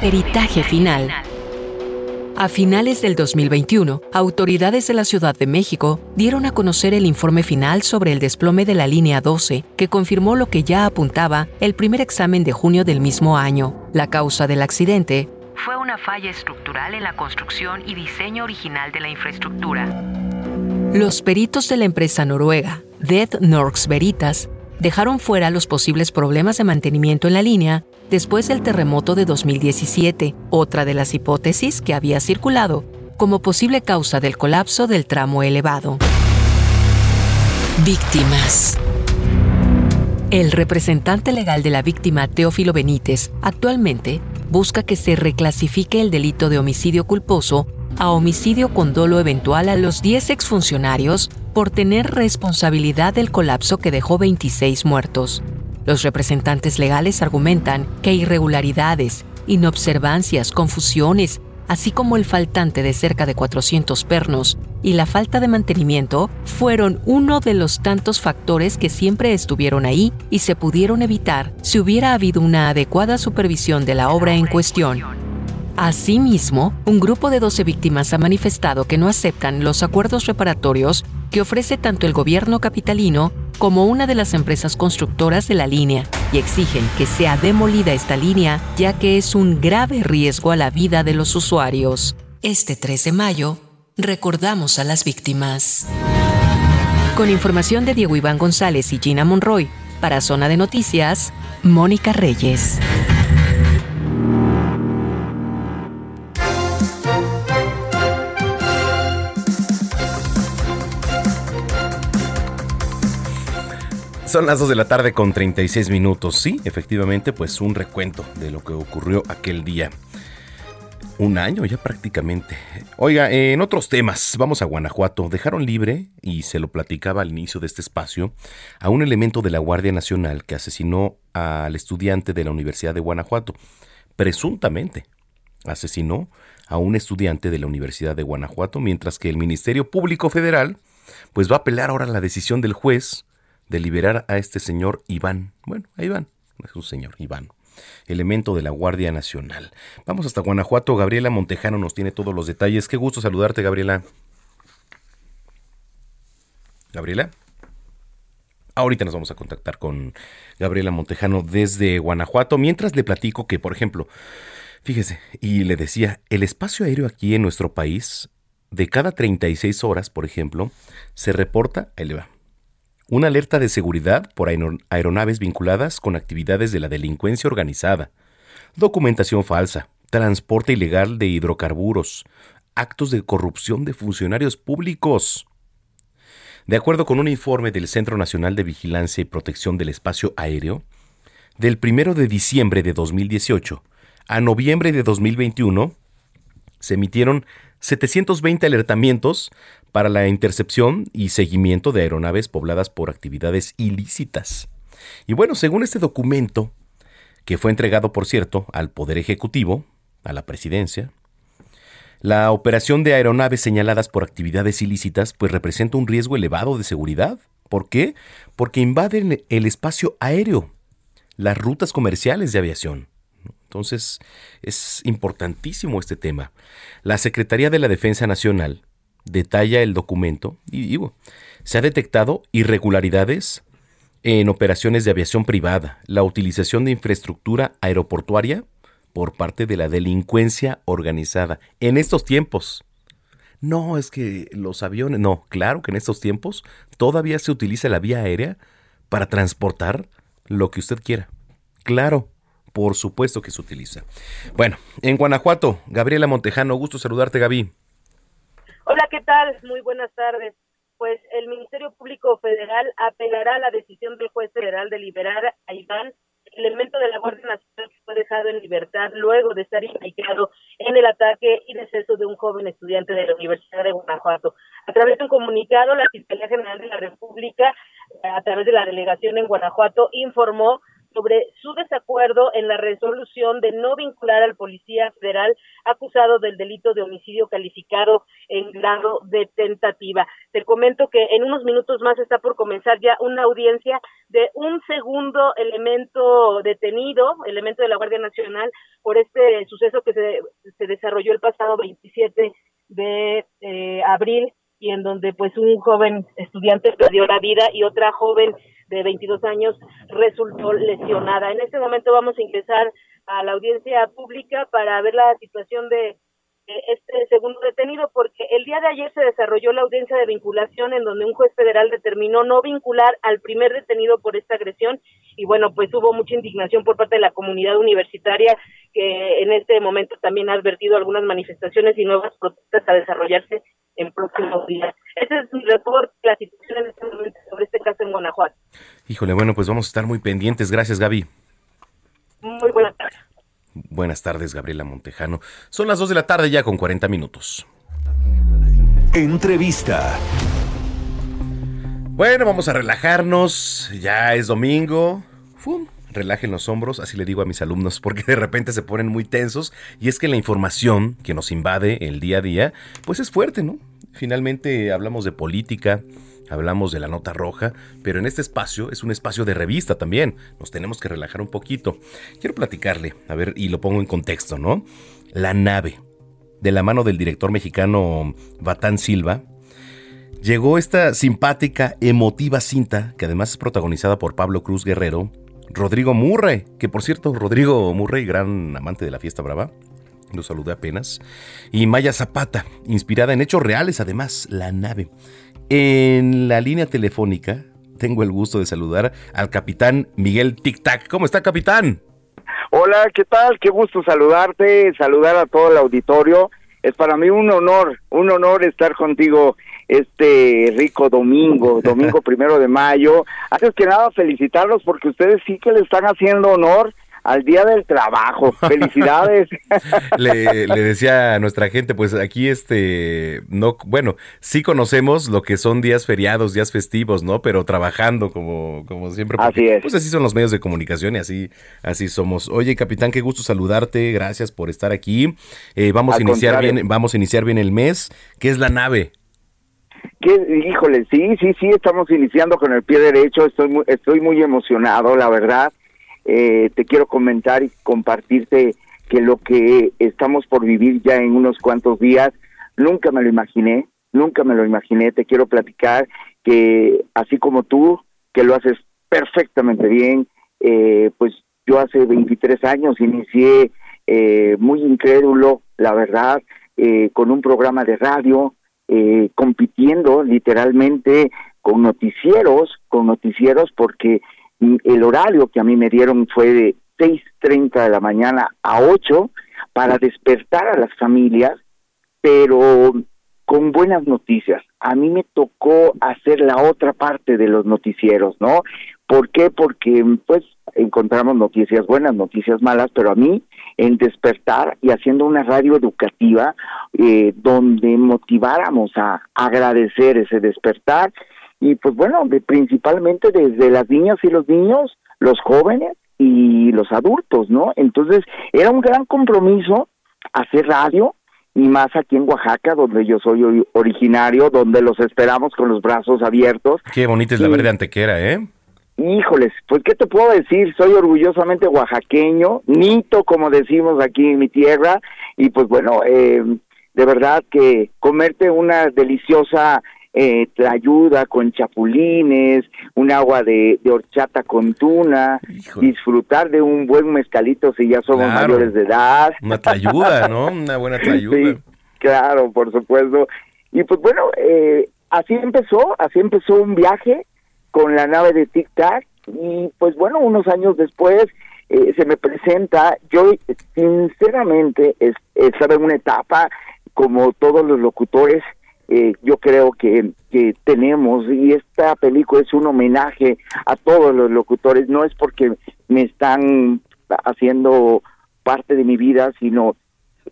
Peritaje final. A finales del 2021, autoridades de la Ciudad de México dieron a conocer el informe final sobre el desplome de la línea 12, que confirmó lo que ya apuntaba el primer examen de junio del mismo año. La causa del accidente fue una falla estructural en la construcción y diseño original de la infraestructura. Los peritos de la empresa noruega, Dead Norks Veritas, dejaron fuera los posibles problemas de mantenimiento en la línea después del terremoto de 2017, otra de las hipótesis que había circulado como posible causa del colapso del tramo elevado. Víctimas. El representante legal de la víctima, Teófilo Benítez, actualmente busca que se reclasifique el delito de homicidio culposo a homicidio con dolo eventual a los 10 exfuncionarios por tener responsabilidad del colapso que dejó 26 muertos. Los representantes legales argumentan que irregularidades, inobservancias, confusiones, así como el faltante de cerca de 400 pernos y la falta de mantenimiento fueron uno de los tantos factores que siempre estuvieron ahí y se pudieron evitar si hubiera habido una adecuada supervisión de la obra en cuestión. Asimismo, un grupo de 12 víctimas ha manifestado que no aceptan los acuerdos reparatorios que ofrece tanto el gobierno capitalino como una de las empresas constructoras de la línea y exigen que sea demolida esta línea ya que es un grave riesgo a la vida de los usuarios. Este 3 de mayo, recordamos a las víctimas. Con información de Diego Iván González y Gina Monroy, para Zona de Noticias, Mónica Reyes. Son las 2 de la tarde con 36 minutos. Sí, efectivamente, pues un recuento de lo que ocurrió aquel día. Un año ya prácticamente. Oiga, en otros temas, vamos a Guanajuato. Dejaron libre, y se lo platicaba al inicio de este espacio, a un elemento de la Guardia Nacional que asesinó al estudiante de la Universidad de Guanajuato. Presuntamente asesinó a un estudiante de la Universidad de Guanajuato, mientras que el Ministerio Público Federal pues va a apelar ahora la decisión del juez de liberar a este señor Iván. Bueno, a Iván, es un señor, Iván, elemento de la Guardia Nacional. Vamos hasta Guanajuato, Gabriela Montejano nos tiene todos los detalles. Qué gusto saludarte, Gabriela. Gabriela. Ahorita nos vamos a contactar con Gabriela Montejano desde Guanajuato, mientras le platico que, por ejemplo, fíjese, y le decía, el espacio aéreo aquí en nuestro país, de cada 36 horas, por ejemplo, se reporta, ahí le va, una alerta de seguridad por aeronaves vinculadas con actividades de la delincuencia organizada, documentación falsa, transporte ilegal de hidrocarburos, actos de corrupción de funcionarios públicos. De acuerdo con un informe del Centro Nacional de Vigilancia y Protección del Espacio Aéreo, del 1 de diciembre de 2018 a noviembre de 2021, se emitieron 720 alertamientos para la intercepción y seguimiento de aeronaves pobladas por actividades ilícitas. Y bueno, según este documento, que fue entregado, por cierto, al Poder Ejecutivo, a la Presidencia, la operación de aeronaves señaladas por actividades ilícitas pues representa un riesgo elevado de seguridad. ¿Por qué? Porque invaden el espacio aéreo, las rutas comerciales de aviación. Entonces, es importantísimo este tema. La Secretaría de la Defensa Nacional detalla el documento y digo, se ha detectado irregularidades en operaciones de aviación privada, la utilización de infraestructura aeroportuaria por parte de la delincuencia organizada en estos tiempos. No, es que los aviones, no, claro que en estos tiempos todavía se utiliza la vía aérea para transportar lo que usted quiera. Claro, por supuesto que se utiliza. Bueno, en Guanajuato, Gabriela Montejano, gusto saludarte, Gaby. Hola, ¿qué tal? Muy buenas tardes. Pues el Ministerio Público Federal apelará a la decisión del juez federal de liberar a Iván, elemento de la Guardia Nacional que fue dejado en libertad luego de estar implicado en el ataque y deceso de un joven estudiante de la Universidad de Guanajuato. A través de un comunicado, la Fiscalía General de la República, a través de la delegación en Guanajuato, informó sobre su desacuerdo en la resolución de no vincular al policía federal acusado del delito de homicidio calificado en grado de tentativa. Te comento que en unos minutos más está por comenzar ya una audiencia de un segundo elemento detenido, elemento de la Guardia Nacional, por este suceso que se, se desarrolló el pasado 27 de eh, abril y en donde pues un joven estudiante perdió la vida y otra joven de 22 años resultó lesionada. En este momento vamos a ingresar a la audiencia pública para ver la situación de este segundo detenido porque el día de ayer se desarrolló la audiencia de vinculación en donde un juez federal determinó no vincular al primer detenido por esta agresión y bueno pues hubo mucha indignación por parte de la comunidad universitaria que en este momento también ha advertido algunas manifestaciones y nuevas protestas a desarrollarse en próximos días. Ese es mi reporte, la situación en este momento sobre este caso en Guanajuato. Híjole, bueno, pues vamos a estar muy pendientes. Gracias, Gaby. Muy buenas tardes. Buenas tardes, Gabriela Montejano. Son las 2 de la tarde ya con 40 minutos. Entrevista. Bueno, vamos a relajarnos. Ya es domingo. ¡Fum! Relajen los hombros, así le digo a mis alumnos, porque de repente se ponen muy tensos. Y es que la información que nos invade el día a día, pues es fuerte, ¿no? Finalmente hablamos de política, hablamos de la nota roja, pero en este espacio es un espacio de revista también. Nos tenemos que relajar un poquito. Quiero platicarle, a ver, y lo pongo en contexto, ¿no? La nave, de la mano del director mexicano Batán Silva, llegó esta simpática, emotiva cinta, que además es protagonizada por Pablo Cruz Guerrero, Rodrigo Murray, que por cierto, Rodrigo Murray, gran amante de la fiesta brava, lo saludé apenas, y Maya Zapata, inspirada en hechos reales además, la nave. En la línea telefónica tengo el gusto de saludar al capitán Miguel Tic Tac. ¿Cómo está, capitán? Hola, ¿qué tal? Qué gusto saludarte, saludar a todo el auditorio. Es para mí un honor, un honor estar contigo este rico domingo, domingo primero de mayo. Antes que nada, felicitarlos porque ustedes sí que le están haciendo honor al Día del Trabajo. Felicidades. le, decía a nuestra gente, pues aquí este, no, bueno, sí conocemos lo que son días feriados, días festivos, ¿no? Pero trabajando como, como siempre. así es. Pues así son los medios de comunicación y así, así somos. Oye, capitán, qué gusto saludarte. Gracias por estar aquí. Eh, vamos a iniciar bien, vamos a iniciar bien el mes. ¿Qué es la nave? ¿Qué? Híjole, sí, sí, sí, estamos iniciando con el pie derecho. Estoy muy, estoy muy emocionado, la verdad eh, te quiero comentar y compartirte que lo que estamos por vivir ya en unos cuantos días, nunca me lo imaginé, nunca me lo imaginé, te quiero platicar que así como tú, que lo haces perfectamente bien, eh, pues yo hace 23 años inicié eh, muy incrédulo, la verdad, eh, con un programa de radio, eh, compitiendo literalmente con noticieros, con noticieros porque el horario que a mí me dieron fue de 6.30 de la mañana a 8 para despertar a las familias, pero con buenas noticias. A mí me tocó hacer la otra parte de los noticieros, ¿no? ¿Por qué? Porque pues encontramos noticias buenas, noticias malas, pero a mí en despertar y haciendo una radio educativa eh, donde motiváramos a agradecer ese despertar y pues bueno, principalmente desde las niñas y los niños, los jóvenes y los adultos, ¿no? Entonces era un gran compromiso hacer radio y más aquí en Oaxaca, donde yo soy originario, donde los esperamos con los brazos abiertos. Qué bonita es la verde antequera, ¿eh? Híjoles, pues qué te puedo decir, soy orgullosamente oaxaqueño, nito como decimos aquí en mi tierra, y pues bueno, eh, de verdad que comerte una deliciosa eh, ayuda con chapulines, un agua de, horchata con tuna, disfrutar de un buen mezcalito si ya somos mayores de edad. Una ayuda, ¿no? Una buena ayuda. claro, por supuesto. Y pues bueno, eh, así empezó, así empezó un viaje con la nave de Tic Tac y pues bueno, unos años después eh, se me presenta, yo sinceramente es, estaba en una etapa como todos los locutores eh, yo creo que, que tenemos y esta película es un homenaje a todos los locutores, no es porque me están haciendo parte de mi vida, sino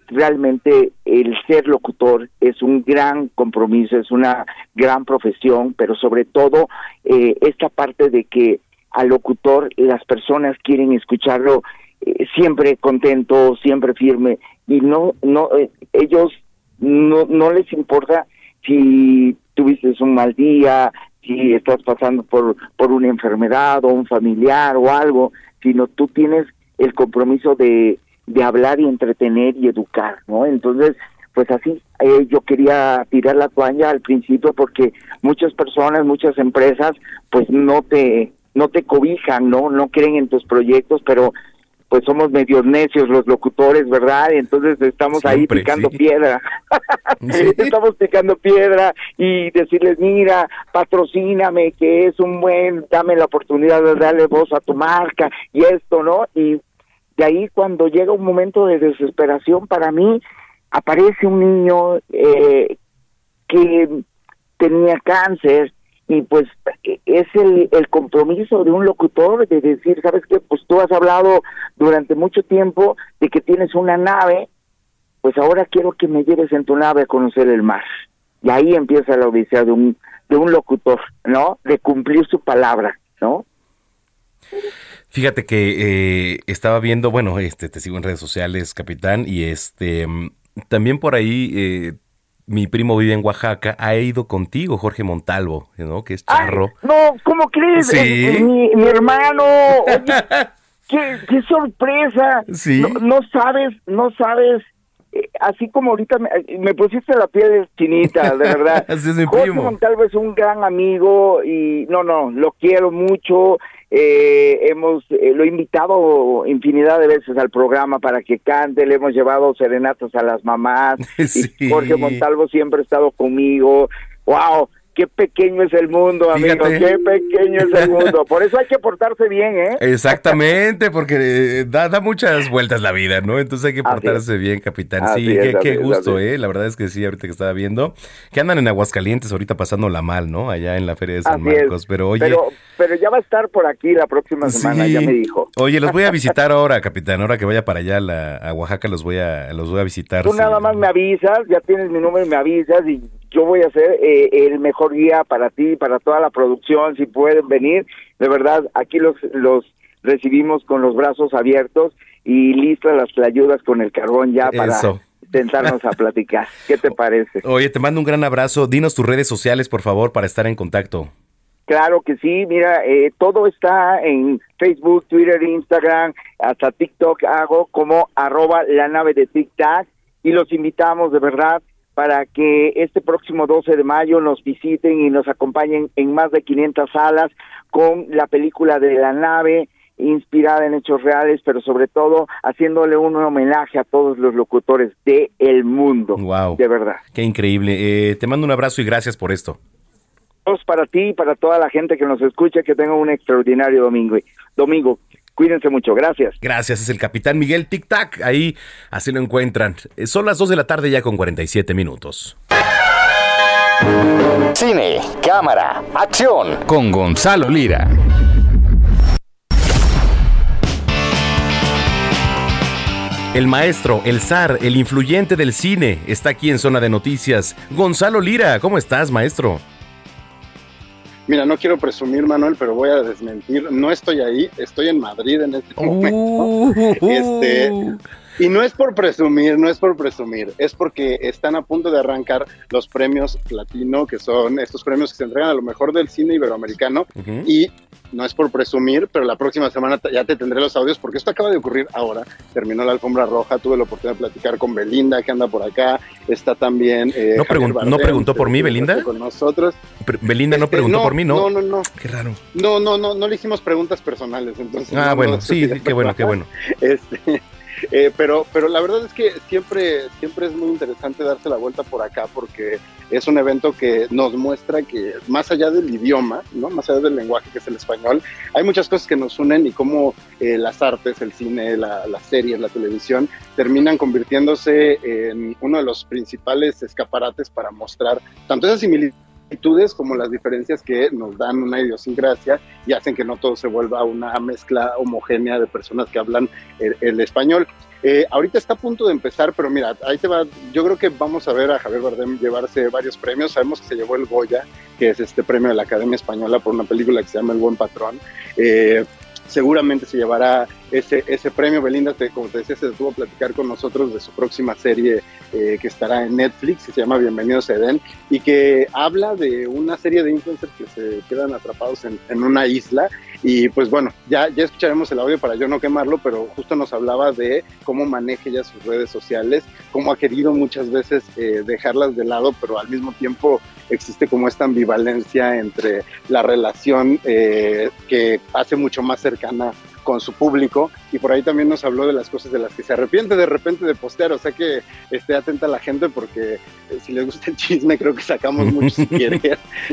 realmente el ser locutor es un gran compromiso, es una gran profesión, pero sobre todo eh, esta parte de que al locutor, las personas quieren escucharlo eh, siempre contento, siempre firme y no no eh, ellos no no les importa si tuviste un mal día, si estás pasando por por una enfermedad o un familiar o algo, sino tú tienes el compromiso de de hablar y entretener y educar, ¿no? Entonces, pues así, eh, yo quería tirar la toalla al principio porque muchas personas, muchas empresas, pues no te no te cobijan, ¿no? No creen en tus proyectos, pero pues somos medios necios los locutores, ¿verdad? Y entonces estamos ahí picando piedra. estamos picando piedra y decirles, mira, patrocíname, que es un buen, dame la oportunidad de darle voz a tu marca y esto, ¿no? Y de ahí cuando llega un momento de desesperación para mí, aparece un niño eh, que tenía cáncer y pues es el, el compromiso de un locutor de decir, ¿sabes qué? Pues tú has hablado durante mucho tiempo de que tienes una nave, pues ahora quiero que me lleves en tu nave a conocer el mar. Y ahí empieza la odisea de un, de un locutor, ¿no? De cumplir su palabra, ¿no? Fíjate que eh, estaba viendo, bueno, este, te sigo en redes sociales, capitán, y este, mm, también por ahí eh, mi primo vive en Oaxaca, ha ido contigo, Jorge Montalvo, ¿no? Que es charro. no, ¿cómo crees? Sí. Mi, mi hermano, oye, qué, qué sorpresa. Sí. No, no sabes, no sabes, eh, así como ahorita me, me pusiste la piel chinita, de verdad. Así es mi Jorge primo. Montalvo es un gran amigo y no, no, lo quiero mucho. Eh, hemos eh, lo he invitado infinidad de veces al programa para que cante, le hemos llevado serenatas a las mamás. Sí. Y Jorge Montalvo siempre ha estado conmigo. Wow, qué pequeño es el mundo, amigo, Fíjate. qué pequeño es el mundo. Por eso hay que portarse bien, ¿eh? Exactamente, porque eh, da, da muchas vueltas la vida, ¿no? Entonces hay que portarse bien, capitán. Así sí, es, qué, así qué gusto, así. ¿eh? La verdad es que sí, ahorita que estaba viendo, que andan en Aguascalientes ahorita pasándola mal, ¿no? Allá en la Feria de San. Marcos. Pero oye, Pero, pero ya va a estar por aquí la próxima semana, Sí. ya me dijo. Oye, los voy a visitar ahora, capitán. Ahora que vaya para allá a, la- a Oaxaca, los voy a, los voy a visitar. Tú sí. nada más me avisas, ya tienes mi número y me avisas y yo voy a ser eh, el mejor guía para ti, para toda la producción, si pueden venir. De verdad, aquí los, los recibimos con los brazos abiertos y listas las ayudas con el carbón ya para Eso. sentarnos a platicar. ¿Qué te parece? Oye, te mando un gran abrazo. Dinos tus redes sociales, por favor, para estar en contacto. Claro que sí, mira, eh, todo está en Facebook, Twitter, Instagram, hasta TikTok hago como arroba la nave de TikTok y los invitamos de verdad para que este próximo 12 de mayo nos visiten y nos acompañen en más de 500 salas con la película de la nave inspirada en hechos reales, pero sobre todo haciéndole un homenaje a todos los locutores de el mundo. Wow. De verdad. Qué increíble. Eh, te mando un abrazo y gracias por esto. Para ti y para toda la gente que nos escucha, que tengan un extraordinario domingo. Domingo, cuídense mucho, gracias. Gracias, es el capitán Miguel Tic Tac. Ahí así lo encuentran. Eh, Son las 2 de la tarde ya con 47 minutos. Cine, cámara, acción. Con Gonzalo Lira. El maestro, el zar, el influyente del cine, está aquí en Zona de Noticias. Gonzalo Lira, ¿cómo estás, maestro? Mira, no quiero presumir, Manuel, pero voy a desmentir. No estoy ahí, estoy en Madrid en este momento. Este, y no es por presumir, no es por presumir, es porque están a punto de arrancar los premios Platino, que son estos premios que se entregan a lo mejor del cine iberoamericano. Y no es por presumir, pero la próxima semana ya te tendré los audios, porque esto acaba de ocurrir ahora. Terminó la alfombra roja, tuve la oportunidad de platicar con Belinda, que anda por acá. Está también. eh, ¿No, pregun- Bardem, ¿no preguntó por mí, Belinda? Con nosotros. Pre- Belinda no Este, preguntó no, por mí, ¿no? No, no, no. Qué raro. No, no, no, no le hicimos preguntas personales, entonces. Ah, no, bueno, no, sí, sí, qué bueno, qué bueno. Este, eh, pero, pero la verdad es que siempre, siempre es muy interesante darse la vuelta por acá porque es un evento que nos muestra que más allá del idioma, ¿no? más allá del lenguaje que es el español, hay muchas cosas que nos unen y cómo eh, las artes, el cine, la- las series, la televisión, terminan convirtiéndose en uno de los principales escaparates para mostrar tanto esas similitudes similitudes como las diferencias que nos dan una idiosincrasia y hacen que no todo se vuelva una mezcla homogénea de personas que hablan el, el español. Eh, ahorita está a punto de empezar, pero mira, ahí te va. Yo creo que vamos a ver a Javier Bardem llevarse varios premios. Sabemos que se llevó el Goya, que es este premio de la Academia Española por una película que se llama El Buen Patrón. Eh, seguramente se llevará ese, ese premio. Belinda, te, como te decía, se detuvo a platicar con nosotros de su próxima serie eh, que estará en Netflix, que se llama Bienvenidos a Eden, y que habla de una serie de influencers que se quedan atrapados en, en una isla. Y pues bueno, ya, ya escucharemos el audio para yo no quemarlo, pero justo nos hablaba de cómo maneja ella sus redes sociales, cómo ha querido muchas veces eh, dejarlas de lado, pero al mismo tiempo existe como esta ambivalencia entre la relación eh, que hace mucho más cercana con su público y por ahí también nos habló de las cosas de las que se arrepiente de repente de postear, o sea que esté atenta la gente porque eh, si les gusta el chisme creo que sacamos mucho si quieren,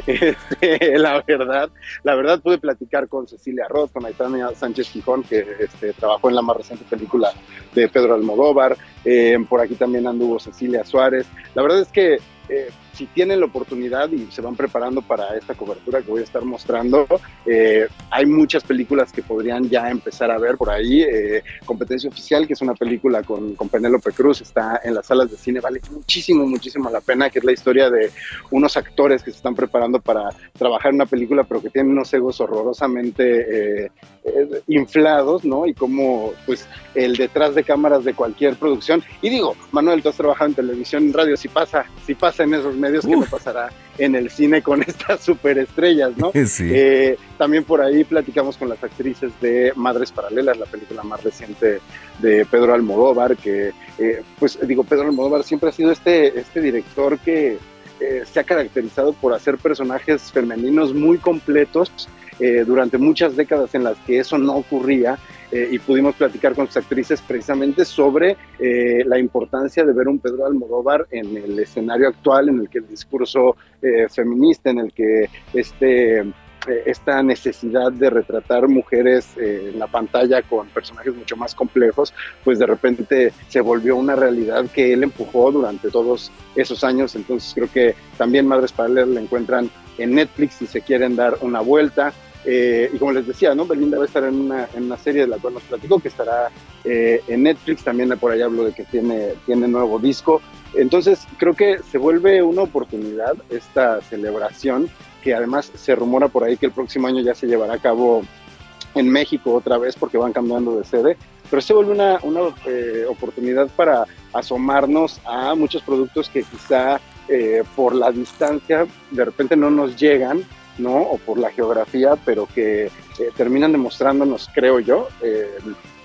este, la verdad, la verdad pude platicar con Cecilia Roth, con Aitana Sánchez Gijón que este, trabajó en la más reciente película de Pedro Almodóvar, eh, por aquí también anduvo Cecilia Suárez, la verdad es que eh, si tienen la oportunidad y se van preparando para esta cobertura que voy a estar mostrando, eh, hay muchas películas que podrían ya empezar a ver por ahí. Eh, Competencia Oficial, que es una película con, con Penélope Cruz, está en las salas de cine, vale muchísimo, muchísimo la pena, que es la historia de unos actores que se están preparando para trabajar en una película, pero que tienen unos egos horrorosamente eh, eh, inflados, ¿no? Y como, pues, el detrás de cámaras de cualquier producción. Y digo, Manuel, tú has trabajado en televisión, en radio, si pasa, si pasa en esos medios, ¿qué no pasará en el cine con estas superestrellas, ¿no? Sí. Eh, también por ahí platicamos con las actrices de Madres Paralelas, la película más reciente de Pedro Almodóvar, que, eh, pues digo, Pedro Almodóvar siempre ha sido este, este director que eh, se ha caracterizado por hacer personajes femeninos muy completos eh, durante muchas décadas en las que eso no ocurría. Eh, y pudimos platicar con sus actrices precisamente sobre eh, la importancia de ver un Pedro Almodóvar en el escenario actual, en el que el discurso eh, feminista, en el que este esta necesidad de retratar mujeres en la pantalla con personajes mucho más complejos, pues de repente se volvió una realidad que él empujó durante todos esos años. Entonces creo que también Madres Paralelas la encuentran en Netflix si se quieren dar una vuelta. Eh, y como les decía, ¿no? Belinda va a estar en una, serie de la cual nos platicó que estará eh, en Netflix. También por ahí hablo de que tiene, tiene nuevo disco. Entonces creo que se vuelve una oportunidad esta celebración que además se rumora por ahí que el próximo año ya se llevará a cabo en México otra vez porque van cambiando de sede, pero se vuelve una, una eh, oportunidad para asomarnos a muchos productos que quizá eh, por la distancia de repente no nos llegan, ¿no? O por la geografía, pero que eh, terminan demostrándonos, creo yo, eh,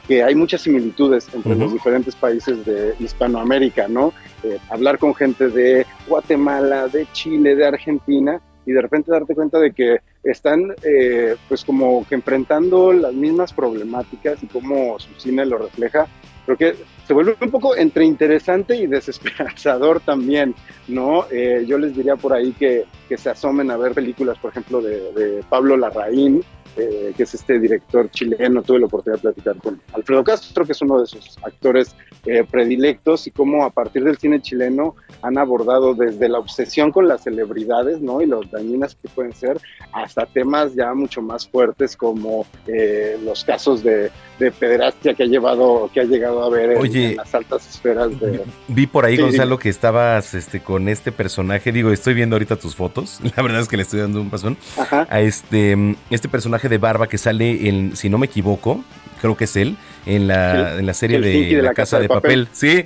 que hay muchas similitudes entre los diferentes países de Hispanoamérica, ¿no? Eh, hablar con gente de Guatemala, de Chile, de Argentina, y de repente darte cuenta de que están eh, pues como que enfrentando las mismas problemáticas y cómo su cine lo refleja, creo que se vuelve un poco entre interesante y desesperanzador también, ¿no? Eh, yo les diría por ahí que, que se asomen a ver películas, por ejemplo, de, de Pablo Larraín, eh, que es este director chileno, tuve la oportunidad de platicar con Alfredo Castro, que es uno de sus actores eh, predilectos, y cómo a partir del cine chileno han abordado desde la obsesión con las celebridades, ¿no? Y las dañinas que pueden ser, hasta temas ya mucho más fuertes como eh, los casos de, de pederastia que ha llevado, que ha llegado a ver en, Oye. en las altas esferas de, Vi por ahí, Sí, Gonzalo, que estabas este, con este personaje. Digo, estoy viendo ahorita tus fotos. La verdad es que le estoy dando un pasón. Ajá. A este, este personaje de barba que sale en, si no me equivoco, creo que es él, en la, Sí. en la serie de, La Casa de Papel. Sí,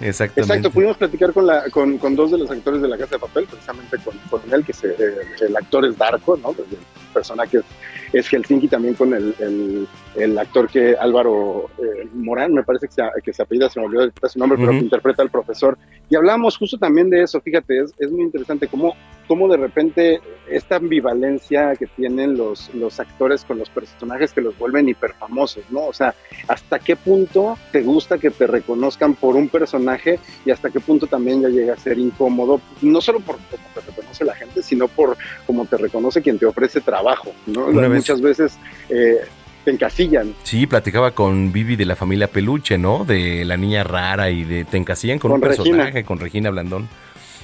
exactamente. Exacto, pudimos platicar con, la, con, con dos de los actores de La Casa de Papel, precisamente con, con él, que se- eh, el actor es Darko, ¿no? El personaje es, es Helsinki, también con el, el, el actor que Álvaro eh, Morán, me parece que se, que se apellida, se me olvidó su nombre, pero Ujú. que interpreta al profesor. Y hablamos justo también de eso, fíjate, es, es muy interesante cómo, cómo de repente esta ambivalencia que tienen los, los actores con los personajes que los vuelven hiperfamosos, ¿no? O sea, hasta qué punto te gusta que te reconozcan por un personaje y hasta qué punto también ya llega a ser incómodo, no solo por cómo te reconoce la gente, sino por cómo te reconoce quien te ofrece trabajo, ¿no? Una vez- Muchas veces eh, te encasillan. Sí, platicaba con Vivi de la familia Peluche, ¿no? De la niña rara y de te encasillan con, Con un Regina. personaje, con Regina Blandón.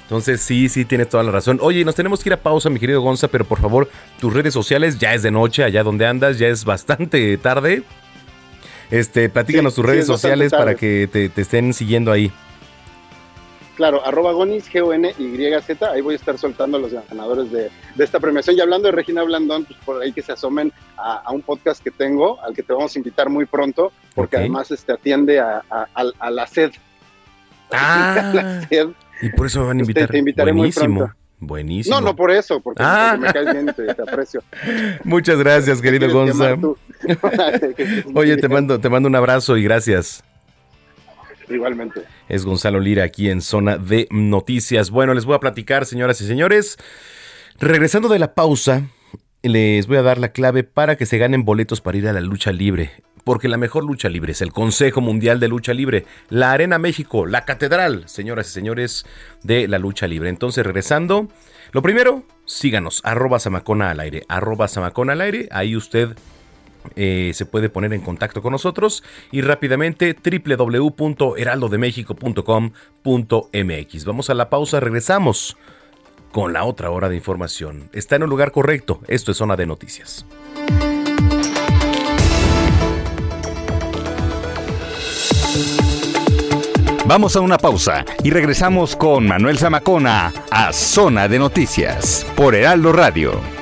Entonces, sí, sí, tienes toda la razón. Oye, nos tenemos que ir a pausa, mi querido Gonza, pero por favor, tus redes sociales, ya es de noche, allá donde andas, ya es bastante tarde. Este, platícanos Sí, tus redes sociales para que te, te estén siguiendo ahí. Claro, arroba Gonis, G-O-N-Y-Z, ahí voy a estar soltando los ganadores de, de esta premiación. Y hablando de Regina Blandón, pues por ahí que se asomen a, a un podcast que tengo, al que te vamos a invitar muy pronto, porque además este, atiende a, a- a- a la sed. Ah. A la sed. Y por eso me van a Te- invitar. te invitaré muy Buenísimo. pronto. Buenísimo. No, no por eso, porque, Ah. porque me caes bien, te, te aprecio. Muchas gracias, querido Gonza. muy Oye, te mando, te mando un abrazo y gracias. Igualmente. Es Gonzalo Lira aquí en Zona de Noticias. Bueno, les voy a platicar, señoras y señores. Regresando de la pausa, les voy a dar la clave para que se ganen boletos para ir a la lucha libre. Porque la mejor lucha libre es el Consejo Mundial de Lucha Libre, la Arena México, la catedral, señoras y señores, de la lucha libre. Entonces, regresando, lo primero, síganos, arroba Samacona al aire, arroba Samacona al aire. Ahí usted eh, se puede poner en contacto con nosotros y rápidamente www.heraldodemexico.com.mx. Vamos a la pausa, regresamos con la otra hora de información. Está en el lugar correcto, esto es Zona de Noticias. Vamos a una pausa y regresamos con Manuel Zamacona a Zona de Noticias por Heraldo Radio.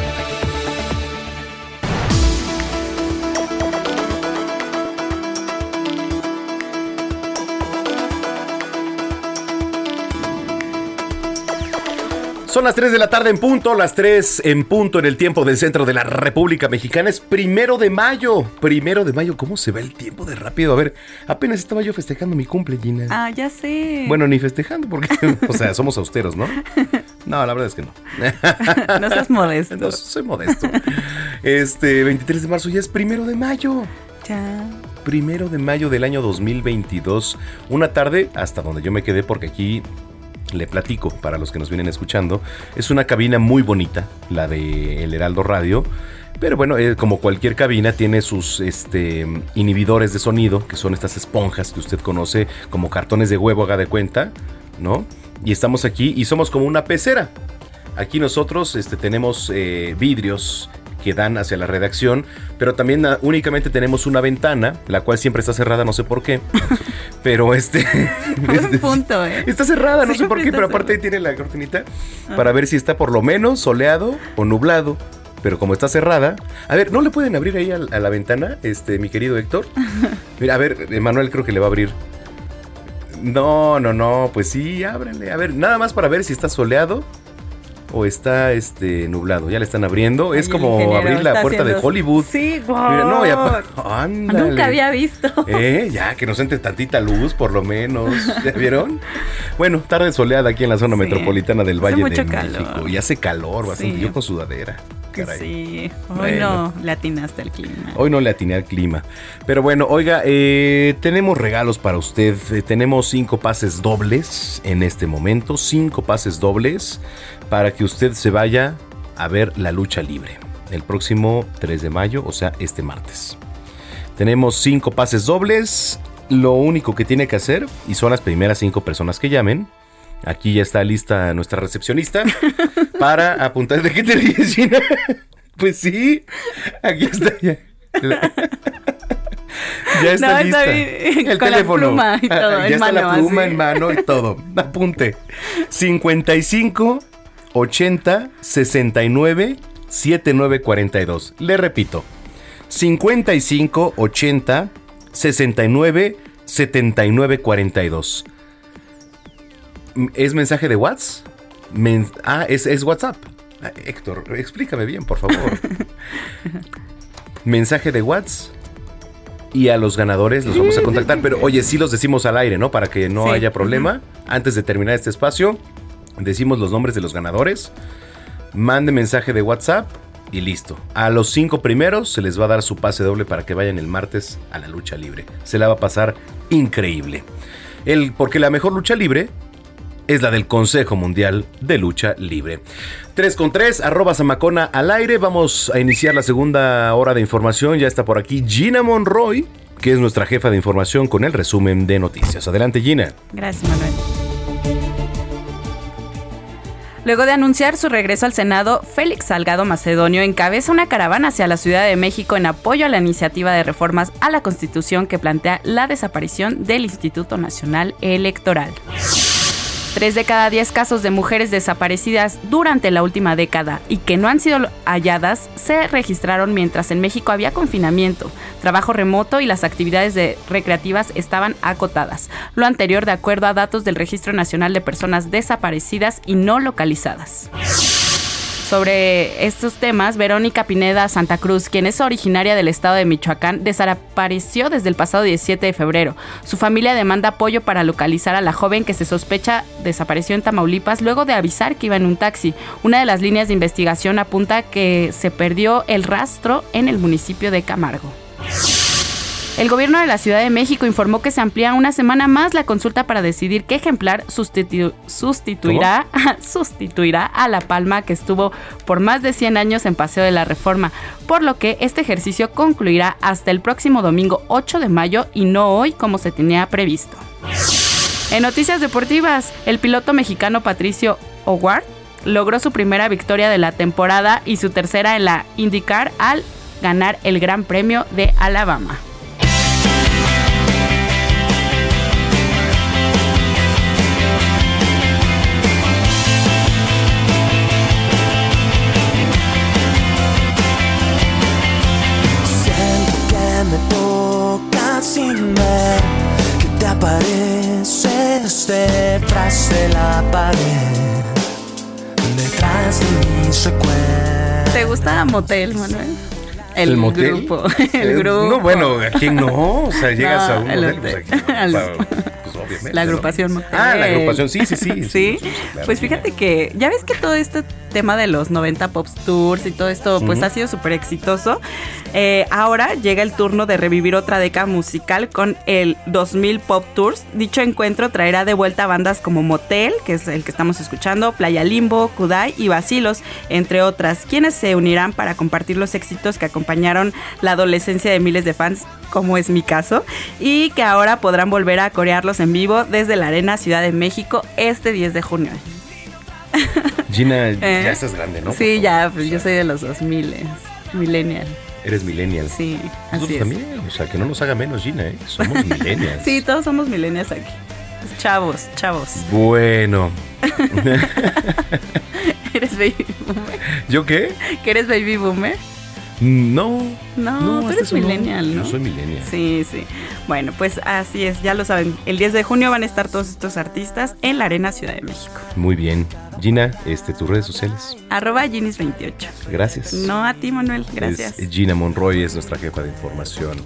Son las 3 de la tarde en punto, las 3 en punto en el tiempo del centro de la República Mexicana. Es primero de mayo. Primero de mayo, ¿cómo se va el tiempo de rápido? A ver, apenas estaba yo festejando mi cumple, Gina. Ah, ya sé. Bueno, ni festejando, porque, o sea, somos austeros, ¿no? No, la verdad es que no. no seas modesto. No, soy modesto. Este, 23 de marzo ya es primero de mayo. Ya. Primero de mayo del año 2022. Una tarde hasta donde yo me quedé, porque aquí le platico para los que nos vienen escuchando. Es una cabina muy bonita, la de El Heraldo Radio. Pero bueno, eh, como cualquier cabina, tiene sus este, inhibidores de sonido, que son estas esponjas que usted conoce como cartones de huevo, haga de cuenta, ¿no? Y estamos aquí y somos como una pecera. Aquí nosotros este, tenemos eh, vidrios que dan hacia la redacción, pero también uh, únicamente tenemos una ventana, la cual siempre está cerrada, no sé por qué. Pero este. Buen punto, ¿eh? Está cerrada, no sé por qué, pero aparte ahí tiene la cortinita para ver si está por lo menos soleado o nublado. Pero como está cerrada, a ver, ¿no le pueden abrir ahí a, a la ventana, este, mi querido Héctor? Mira, a ver, Manuel creo que le va a abrir. No, no, no, pues sí, ábranle. A ver, nada más para ver si está soleado o está este nublado. Ya le están abriendo. es Ay, como abrir la puerta de Hollywood. Sí, wow. Mira, no, ya. Ándale. Nunca había visto. Eh, ya, que nos entre tantita luz, por lo menos. ¿Ya vieron? Bueno, tarde soleada aquí en la zona Sí. metropolitana del Hace Valle de mucho México. calor. Y hace calor bastante. Sí. Yo con sudadera. Caray. Sí, hoy Bueno. no le atinaste al clima. Hoy no le atiné al clima. Pero bueno, oiga, eh, tenemos regalos para usted. Eh, tenemos cinco pases dobles en este momento. Cinco pases dobles para que usted se vaya a ver la lucha libre. El próximo 3 de mayo, o sea, este martes. Tenemos cinco pases dobles. Lo único que tiene que hacer, y son las primeras cinco personas que llamen, Aquí ya está lista nuestra recepcionista para apuntar. ¿De qué te ríes, Gina? Pues sí, aquí está ya. La- Ya está No, lista. El Con la teléfono. pluma y todo, ya está la pluma así. en mano y todo. Apunte. 55 80 69 79 42. Le repito. 55 80 69 79 42. ¿Es mensaje de WhatsApp? Men- ah, es, es WhatsApp. Ah, Héctor, explícame bien, por favor. mensaje de WhatsApp. Y a los ganadores los vamos a contactar. Pero oye, sí los decimos al aire, ¿no? Para que no Sí. haya problema. Antes de terminar este espacio, decimos los nombres de los ganadores. Mande mensaje de WhatsApp y listo. A los cinco primeros se les va a dar su pase doble para que vayan el martes a la lucha libre. Se la va a pasar increíble. El, porque la mejor lucha libre es la del Consejo Mundial de Lucha Libre. 3 con 3, arroba Zamacona al aire. Vamos a iniciar la segunda hora de información. Ya está por aquí Gina Monroy, que es nuestra jefa de información con el resumen de noticias. Adelante Gina. Gracias, Manuel. Luego de anunciar su regreso al Senado, Félix Salgado Macedonio encabeza una caravana hacia la Ciudad de México en apoyo a la iniciativa de reformas a la Constitución que plantea la desaparición del Instituto Nacional Electoral. Tres de cada diez casos de mujeres desaparecidas durante la última década y que no han sido halladas se registraron mientras en México había confinamiento, trabajo remoto y las actividades de recreativas estaban acotadas. Lo anterior de acuerdo a datos del Registro Nacional de Personas Desaparecidas y No Localizadas. Sobre estos temas, Verónica Pineda Santa Cruz, quien es originaria del estado de Michoacán, desapareció desde el pasado 17 de febrero. Su familia demanda apoyo para localizar a la joven que se sospecha desapareció en Tamaulipas luego de avisar que iba en un taxi. Una de las líneas de investigación apunta que se perdió el rastro en el municipio de Camargo. El gobierno de la Ciudad de México informó que se amplía una semana más la consulta para decidir qué ejemplar sustitu- sustituirá, sustituirá a La Palma que estuvo por más de 100 años en Paseo de la Reforma, por lo que este ejercicio concluirá hasta el próximo domingo 8 de mayo y no hoy como se tenía previsto. En noticias deportivas, el piloto mexicano Patricio Howard logró su primera victoria de la temporada y su tercera en la IndyCar al ganar el Gran Premio de Alabama. Ver que te apareces detrás de la pared, detrás de mis recuerdos. ¿Te gusta Motel, Manuel? ¿El motel? grupo. Eh, El grupo. No, bueno, ¿a quién no? O sea, llegas No, a un el hotel, hotel. pues, aquí, Al- pa- pues, obviamente, La ¿no? agrupación Motel. Ah, la agrupación, sí, sí, sí. Sí, claro. pues fíjate que ya ves que todo este tema de los 90 Pop Tours y todo esto pues Ujú. ha sido súper exitoso. Eh, ahora llega el turno de revivir otra década musical con el 2000 Pop Tours. Dicho encuentro traerá de vuelta bandas como Motel, que es el que estamos escuchando, Playa Limbo, Kudai y Basilos, entre otras, quienes se unirán para compartir los éxitos que acompañaron la adolescencia de miles de fans como es mi caso, y que ahora podrán volver a corearlos en vivo desde la Arena Ciudad de México este 10 de junio. Gina, ¿Eh? ya estás grande, ¿no? Sí, ya, pues yo soy de los 2000, millennial. Eres millennial. Sí, Nosotros así es. también, o sea, que no nos haga menos Gina, ¿eh? Somos millennials. Sí, todos somos millennials aquí. Chavos, chavos. Bueno, ¿Eres baby boomer? ¿yo qué? ¿Que eres baby boomer? No. No, No, tú eres no. millennial, ¿no? Yo soy millennial. Sí, sí. Bueno, pues así es, ya lo saben. El 10 de junio van a estar todos estos artistas en la Arena Ciudad de México. Muy bien. Gina, este, tus redes sociales. Arroba Ginis28. Gracias. No a ti, Manuel. Gracias. Es Gina Monroy es nuestra jefa de información.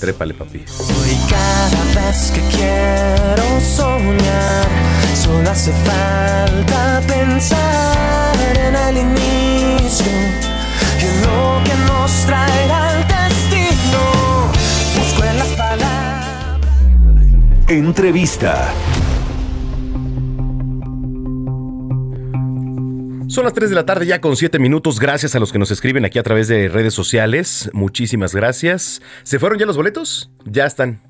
Trépale, papi. Y cada vez que quiero soñar, solo hace falta pensar en el inicio Entrevista. Son las 3 de la tarde ya con 7 minutos. Gracias a los que nos escriben aquí a través de redes sociales. Muchísimas gracias. ¿Se fueron ya los boletos? Ya están.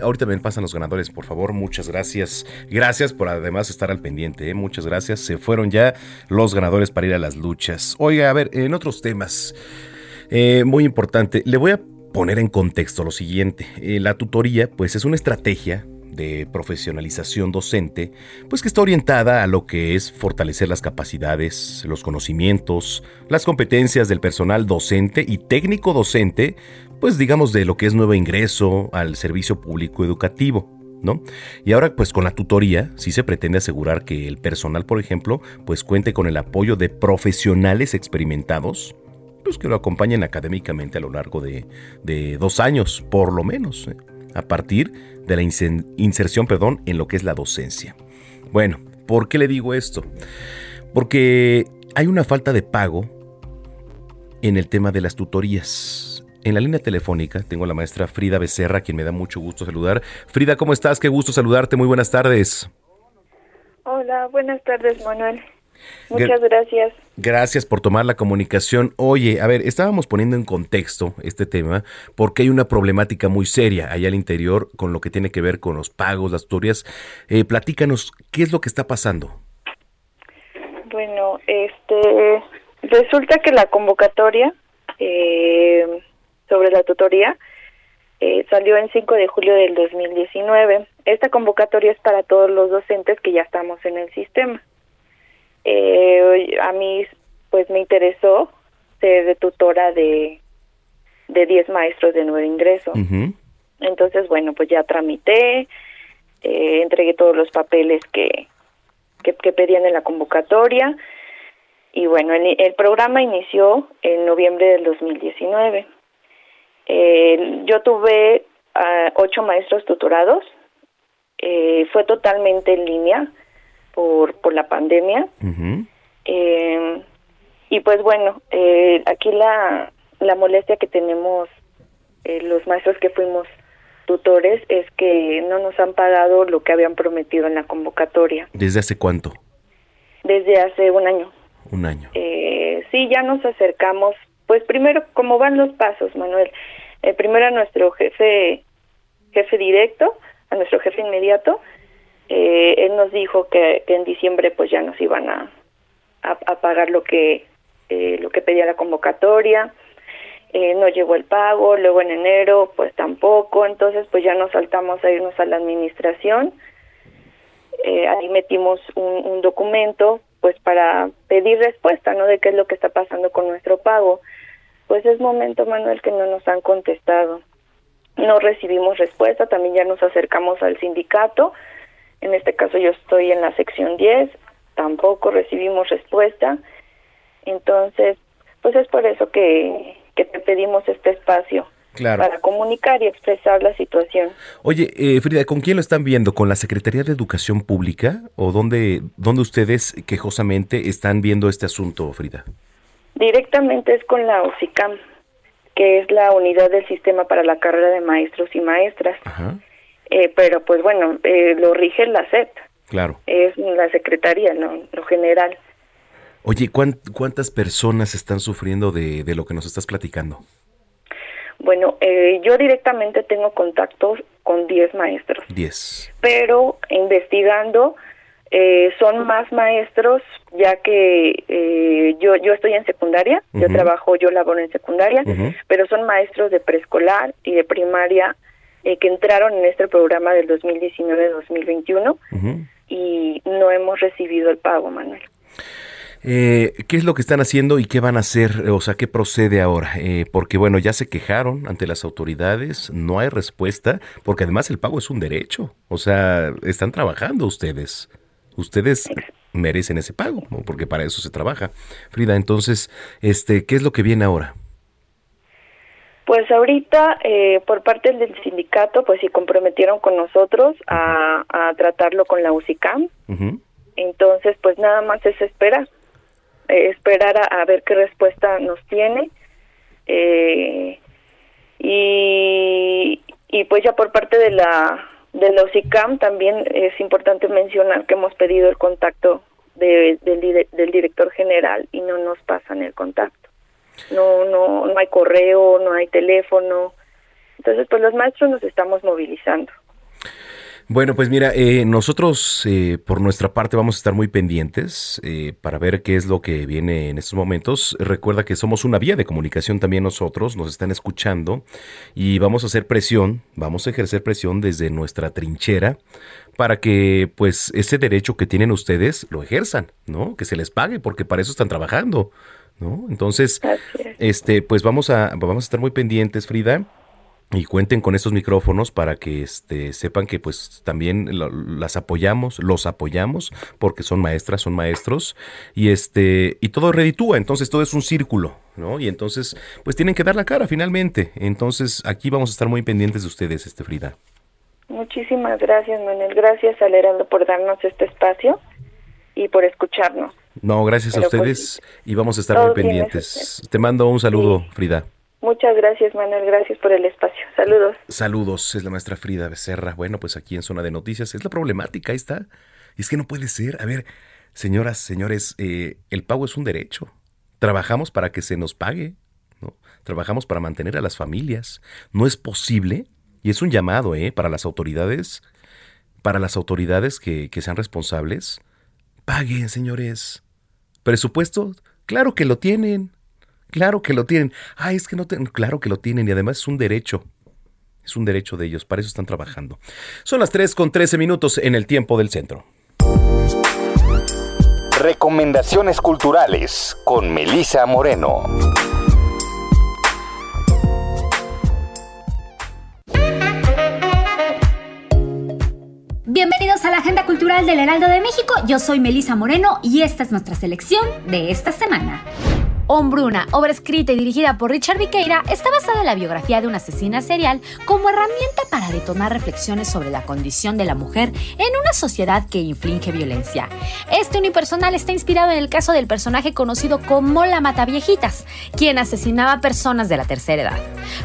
Ahorita me pasan los ganadores, por favor. Muchas gracias. Gracias por además estar al pendiente. ¿eh? Muchas gracias. Se fueron ya los ganadores para ir a las luchas. Oiga, a ver, en otros temas. Eh, muy importante. Le voy a poner en contexto lo siguiente. Eh, la tutoría, pues, es una estrategia de profesionalización docente, pues que está orientada a lo que es fortalecer las capacidades, los conocimientos, las competencias del personal docente y técnico docente, pues digamos de lo que es nuevo ingreso al servicio público educativo. ¿No? Y ahora pues con la tutoría sí se pretende asegurar que el personal, por ejemplo, pues cuente con el apoyo de profesionales experimentados, pues que lo acompañen académicamente a lo largo de, dos años, por lo menos, ¿eh? a partir de la inserción perdón, en lo que es la docencia. Bueno, ¿por qué le digo esto? Porque hay una falta de pago en el tema de las tutorías. En la línea telefónica tengo a la maestra Frida Becerra, quien me da mucho gusto saludar. Frida, ¿cómo estás? Qué gusto saludarte. Muy buenas tardes. Hola, buenas tardes, Manuel. Muchas gracias. Gracias por tomar la comunicación. Oye, a ver, estábamos poniendo en contexto este tema porque hay una problemática muy seria allá al interior con lo que tiene que ver con los pagos, las tutorías. Eh, platícanos, ¿qué es lo que está pasando? Bueno, este, resulta que la convocatoria eh, sobre la tutoría eh, salió en 5 de julio del 2019. Esta convocatoria es para todos los docentes que ya estamos en el sistema eh, a mí pues me interesó ser de tutora de de 10 maestros de nuevo ingreso. Entonces, bueno, pues ya tramité, eh, entregué todos los papeles que, que, pedían en la convocatoria y bueno, el, el programa inició en noviembre del 2019. Eh, yo tuve uh, ocho maestros tutorados, eh, fue totalmente en línea, por, por la pandemia. eh, y pues bueno, eh, aquí la, la molestia que tenemos eh, los maestros que fuimos tutores es que no nos han pagado lo que habían prometido en la convocatoria. ¿Desde hace cuánto? Desde hace un año. Un año. Eh, sí, ya nos acercamos. Pues primero, ¿cómo van los pasos, Manuel? Eh, primero a nuestro jefe, jefe directo, a nuestro jefe inmediato, eh, él nos dijo que, en diciembre pues ya nos iban a, a, pagar lo que eh, lo que pedía la convocatoria. No llegó el pago luego en enero pues tampoco. Entonces pues ya nos saltamos a irnos a la administración. Ahí metimos un, un documento pues para pedir respuesta no de qué es lo que está pasando con nuestro pago pues es momento Manuel que no nos han contestado no recibimos respuesta también ya nos acercamos al sindicato en este caso yo estoy en la sección 10, tampoco recibimos respuesta. Entonces, pues es por eso que, que te pedimos este espacio. Para comunicar y expresar la situación. Oye, eh, Frida, ¿con quién lo están viendo? ¿Con la Secretaría de Educación Pública? ¿O dónde, dónde ustedes quejosamente están viendo este asunto, Frida? Directamente es con la OSICAM, que es la unidad del sistema para la carrera de maestros y maestras. Ajá. Eh, pero pues bueno, eh, lo rige la SEP. Claro. Es la secretaría, ¿no? Lo general. Oye, ¿cuántas personas están sufriendo de, de, lo que nos estás platicando? Bueno, eh, yo directamente tengo contactos con 10 maestros. 10. Pero investigando, eh, son más maestros, ya que eh, yo, yo estoy en secundaria, yo trabajo, yo laboro en secundaria, pero son maestros de preescolar y de primaria eh, que entraron en este programa del 2019-2021 y no hemos recibido el pago, Manuel. Eh, ¿Qué es lo que están haciendo y qué van a hacer? O sea, ¿qué procede ahora? Eh, porque bueno, ya se quejaron ante las autoridades, no hay respuesta, porque además el pago es un derecho. O sea, están trabajando ustedes. Ustedes merecen ese pago, porque para eso se trabaja. Frida, entonces, este, ¿qué es lo que viene ahora? Pues ahorita, eh, por parte del sindicato, pues sí comprometieron con nosotros a, tratarlo con la UCICAM. Entonces, pues nada más es esperar, eh, esperar a, ver qué respuesta nos tiene. Eh, y, y pues ya por parte de la de la UCICAM también es importante mencionar que hemos pedido el contacto de, del, del director general y no nos pasan el contacto no, no, no hay correo, no hay teléfono. Entonces, pues los maestros nos estamos movilizando. Bueno, pues mira, eh, nosotros eh, por nuestra parte vamos a estar muy pendientes eh, para ver qué es lo que viene en estos momentos. Recuerda que somos una vía de comunicación también nosotros, nos están escuchando y vamos a hacer presión, vamos a ejercer presión desde nuestra trinchera para que pues ese derecho que tienen ustedes lo ejerzan, ¿no? Que se les pague porque para eso están trabajando, ¿no? Entonces, este, pues vamos a vamos a estar muy pendientes, Frida y cuenten con estos micrófonos para que este, sepan que pues también las apoyamos, los apoyamos porque son maestras, son maestros y este y todo reditúa, entonces todo es un círculo, ¿no? Y entonces pues tienen que dar la cara finalmente. Entonces aquí vamos a estar muy pendientes de ustedes, este Frida. Muchísimas gracias, Manuel. Gracias al Heraldo por darnos este espacio y por escucharnos. No, gracias a pues, ustedes y vamos a estar muy pendientes. Te mando un saludo, Frida. Muchas gracias, Manuel. Gracias por el espacio. Saludos. Saludos, es la maestra Frida Becerra. Bueno, pues aquí en Zona de Noticias es la problemática, ahí está. Es que no puede ser. A ver, señoras, señores, eh, el pago es un derecho. Trabajamos para que se nos pague, ¿no? Trabajamos para mantener a las familias. No es posible, y es un llamado ¿eh? para las autoridades, para las autoridades que, que sean responsables. Paguen, señores. Presupuesto, claro que lo tienen. Claro que lo tienen. Ah, es que no tienen. Claro que lo tienen y además es un derecho. Es un derecho de ellos, para eso están trabajando. Son las 3 con 13 minutos en el tiempo del centro. Recomendaciones culturales con Melisa Moreno. Bienvenidos a la Agenda Cultural del Heraldo de México. Yo soy Melisa Moreno y esta es nuestra selección de esta semana. Hombruna, obra escrita y dirigida por Richard Viqueira, está basada en la biografía de una asesina serial como herramienta para detonar reflexiones sobre la condición de la mujer en una sociedad que inflige violencia. Este unipersonal está inspirado en el caso del personaje conocido como la Mataviejitas, quien asesinaba personas de la tercera edad.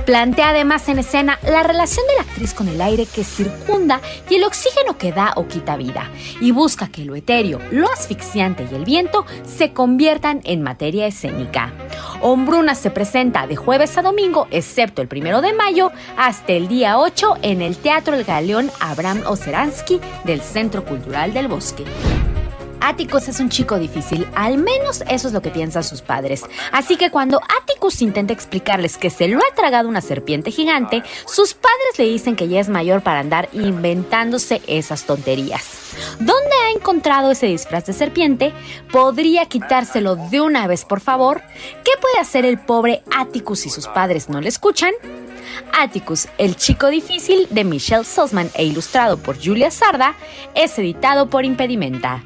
Plantea además en escena la relación de la actriz con el aire que circunda y el oxígeno que da o quita vida, y busca que lo etéreo, lo asfixiante y el viento se conviertan en materia escénica. Hombruna se presenta de jueves a domingo, excepto el primero de mayo, hasta el día 8 en el Teatro El Galeón Abraham Oseransky del Centro Cultural del Bosque. Atticus es un chico difícil, al menos eso es lo que piensan sus padres. Así que cuando Atticus intenta explicarles que se lo ha tragado una serpiente gigante, sus padres le dicen que ya es mayor para andar inventándose esas tonterías. ¿Dónde ha encontrado ese disfraz de serpiente? ¿Podría quitárselo de una vez, por favor? ¿Qué puede hacer el pobre Atticus si sus padres no le escuchan? Atticus, el chico difícil de Michelle Sussman e ilustrado por Julia Sarda, es editado por Impedimenta.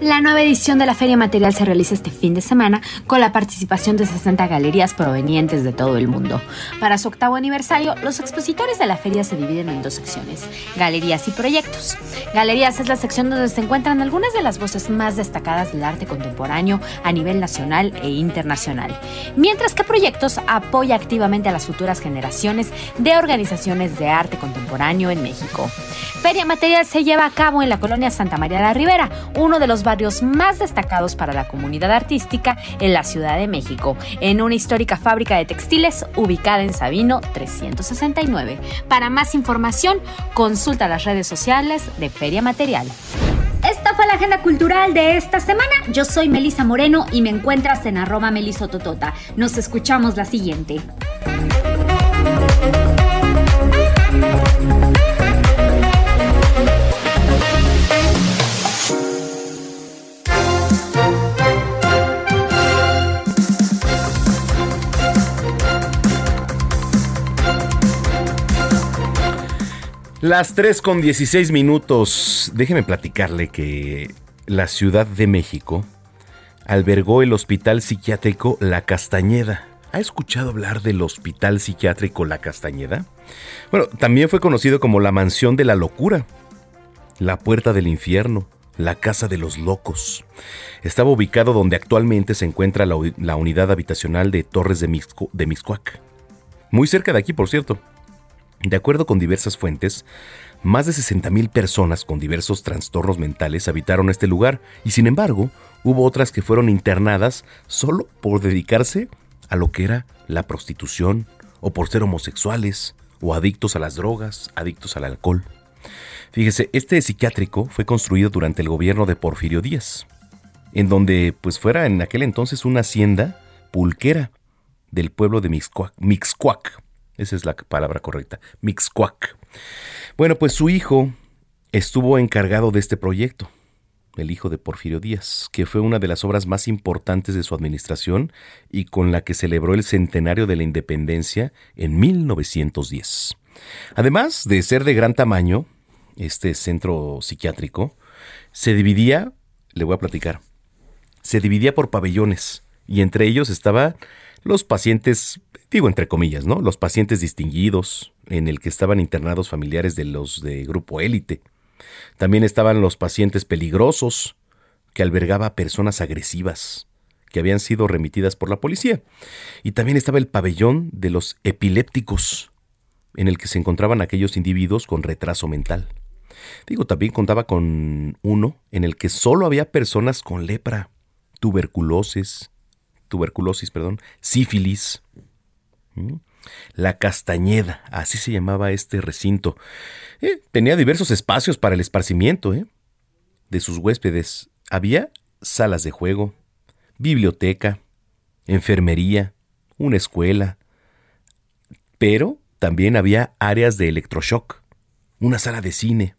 La nueva edición de la Feria Material se realiza este fin de semana con la participación de 60 galerías provenientes de todo el mundo. Para su octavo aniversario, los expositores de la feria se dividen en dos secciones, galerías y proyectos. Galerías es la sección donde se encuentran algunas de las voces más destacadas del arte contemporáneo a nivel nacional e internacional, mientras que proyectos apoya activamente a las futuras generaciones de organizaciones de arte contemporáneo en México. Feria Material se lleva a cabo en la colonia Santa María la Ribera, uno de los barrios más destacados para la comunidad artística en la Ciudad de México, en una histórica fábrica de textiles ubicada en Sabino 369. Para más información, consulta las redes sociales de Feria Material. Esta fue la agenda cultural de esta semana. Yo soy Melisa Moreno y me encuentras en arroba melisototota. Nos escuchamos la siguiente. Las 3 con 16 minutos. Déjeme platicarle que la Ciudad de México albergó el Hospital Psiquiátrico La Castañeda. ¿Ha escuchado hablar del Hospital Psiquiátrico La Castañeda? Bueno, también fue conocido como la Mansión de la Locura, la Puerta del Infierno, la Casa de los Locos. Estaba ubicado donde actualmente se encuentra la, unidad habitacional de Torres de, Mixco, de Mixcoac. Muy cerca de aquí, por cierto. De acuerdo con diversas fuentes, más de 60.000 personas con diversos trastornos mentales habitaron este lugar y sin embargo hubo otras que fueron internadas solo por dedicarse a lo que era la prostitución o por ser homosexuales o adictos a las drogas, adictos al alcohol. Fíjese, este psiquiátrico fue construido durante el gobierno de Porfirio Díaz, en donde pues fuera en aquel entonces una hacienda pulquera del pueblo de. Mixcuac. Esa es la palabra correcta. Mixcuac. Bueno, pues su hijo estuvo encargado de este proyecto, el hijo de Porfirio Díaz, que fue una de las obras más importantes de su administración y con la que celebró el centenario de la independencia en 1910. Además de ser de gran tamaño, este centro psiquiátrico se dividía, le voy a platicar, se dividía por pabellones y entre ellos estaban los pacientes, digo entre comillas, ¿no? Los pacientes distinguidos, en el que estaban internados familiares de los de grupo élite. También estaban los pacientes peligrosos, que albergaba personas agresivas, que habían sido remitidas por la policía. Y también estaba el pabellón de los epilépticos, en el que se encontraban aquellos individuos con retraso mental. Digo, también contaba con uno en el que solo había personas con lepra, tuberculosis, tuberculosis, perdón, sífilis. La Castañeda, así se llamaba este recinto. Eh, tenía diversos espacios para el esparcimiento ¿eh? de sus huéspedes. Había salas de juego, biblioteca, enfermería, una escuela, pero también había áreas de electroshock, una sala de cine.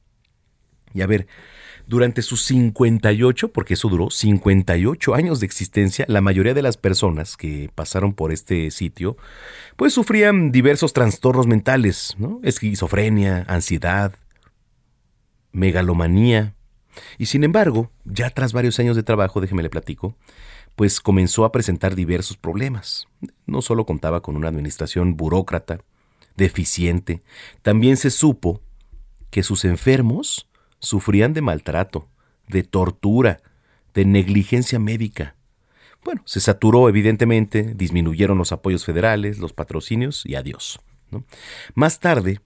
Y a ver, durante sus 58, porque eso duró 58 años de existencia, la mayoría de las personas que pasaron por este sitio, pues sufrían diversos trastornos mentales, ¿no? Esquizofrenia, ansiedad, megalomanía. Y sin embargo, ya tras varios años de trabajo, déjeme le platico, pues comenzó a presentar diversos problemas. No solo contaba con una administración burócrata, deficiente, también se supo que sus enfermos sufrían de maltrato, de tortura, de negligencia médica. Bueno, se saturó evidentemente, disminuyeron los apoyos federales, los patrocinios y adiós. Más tarde,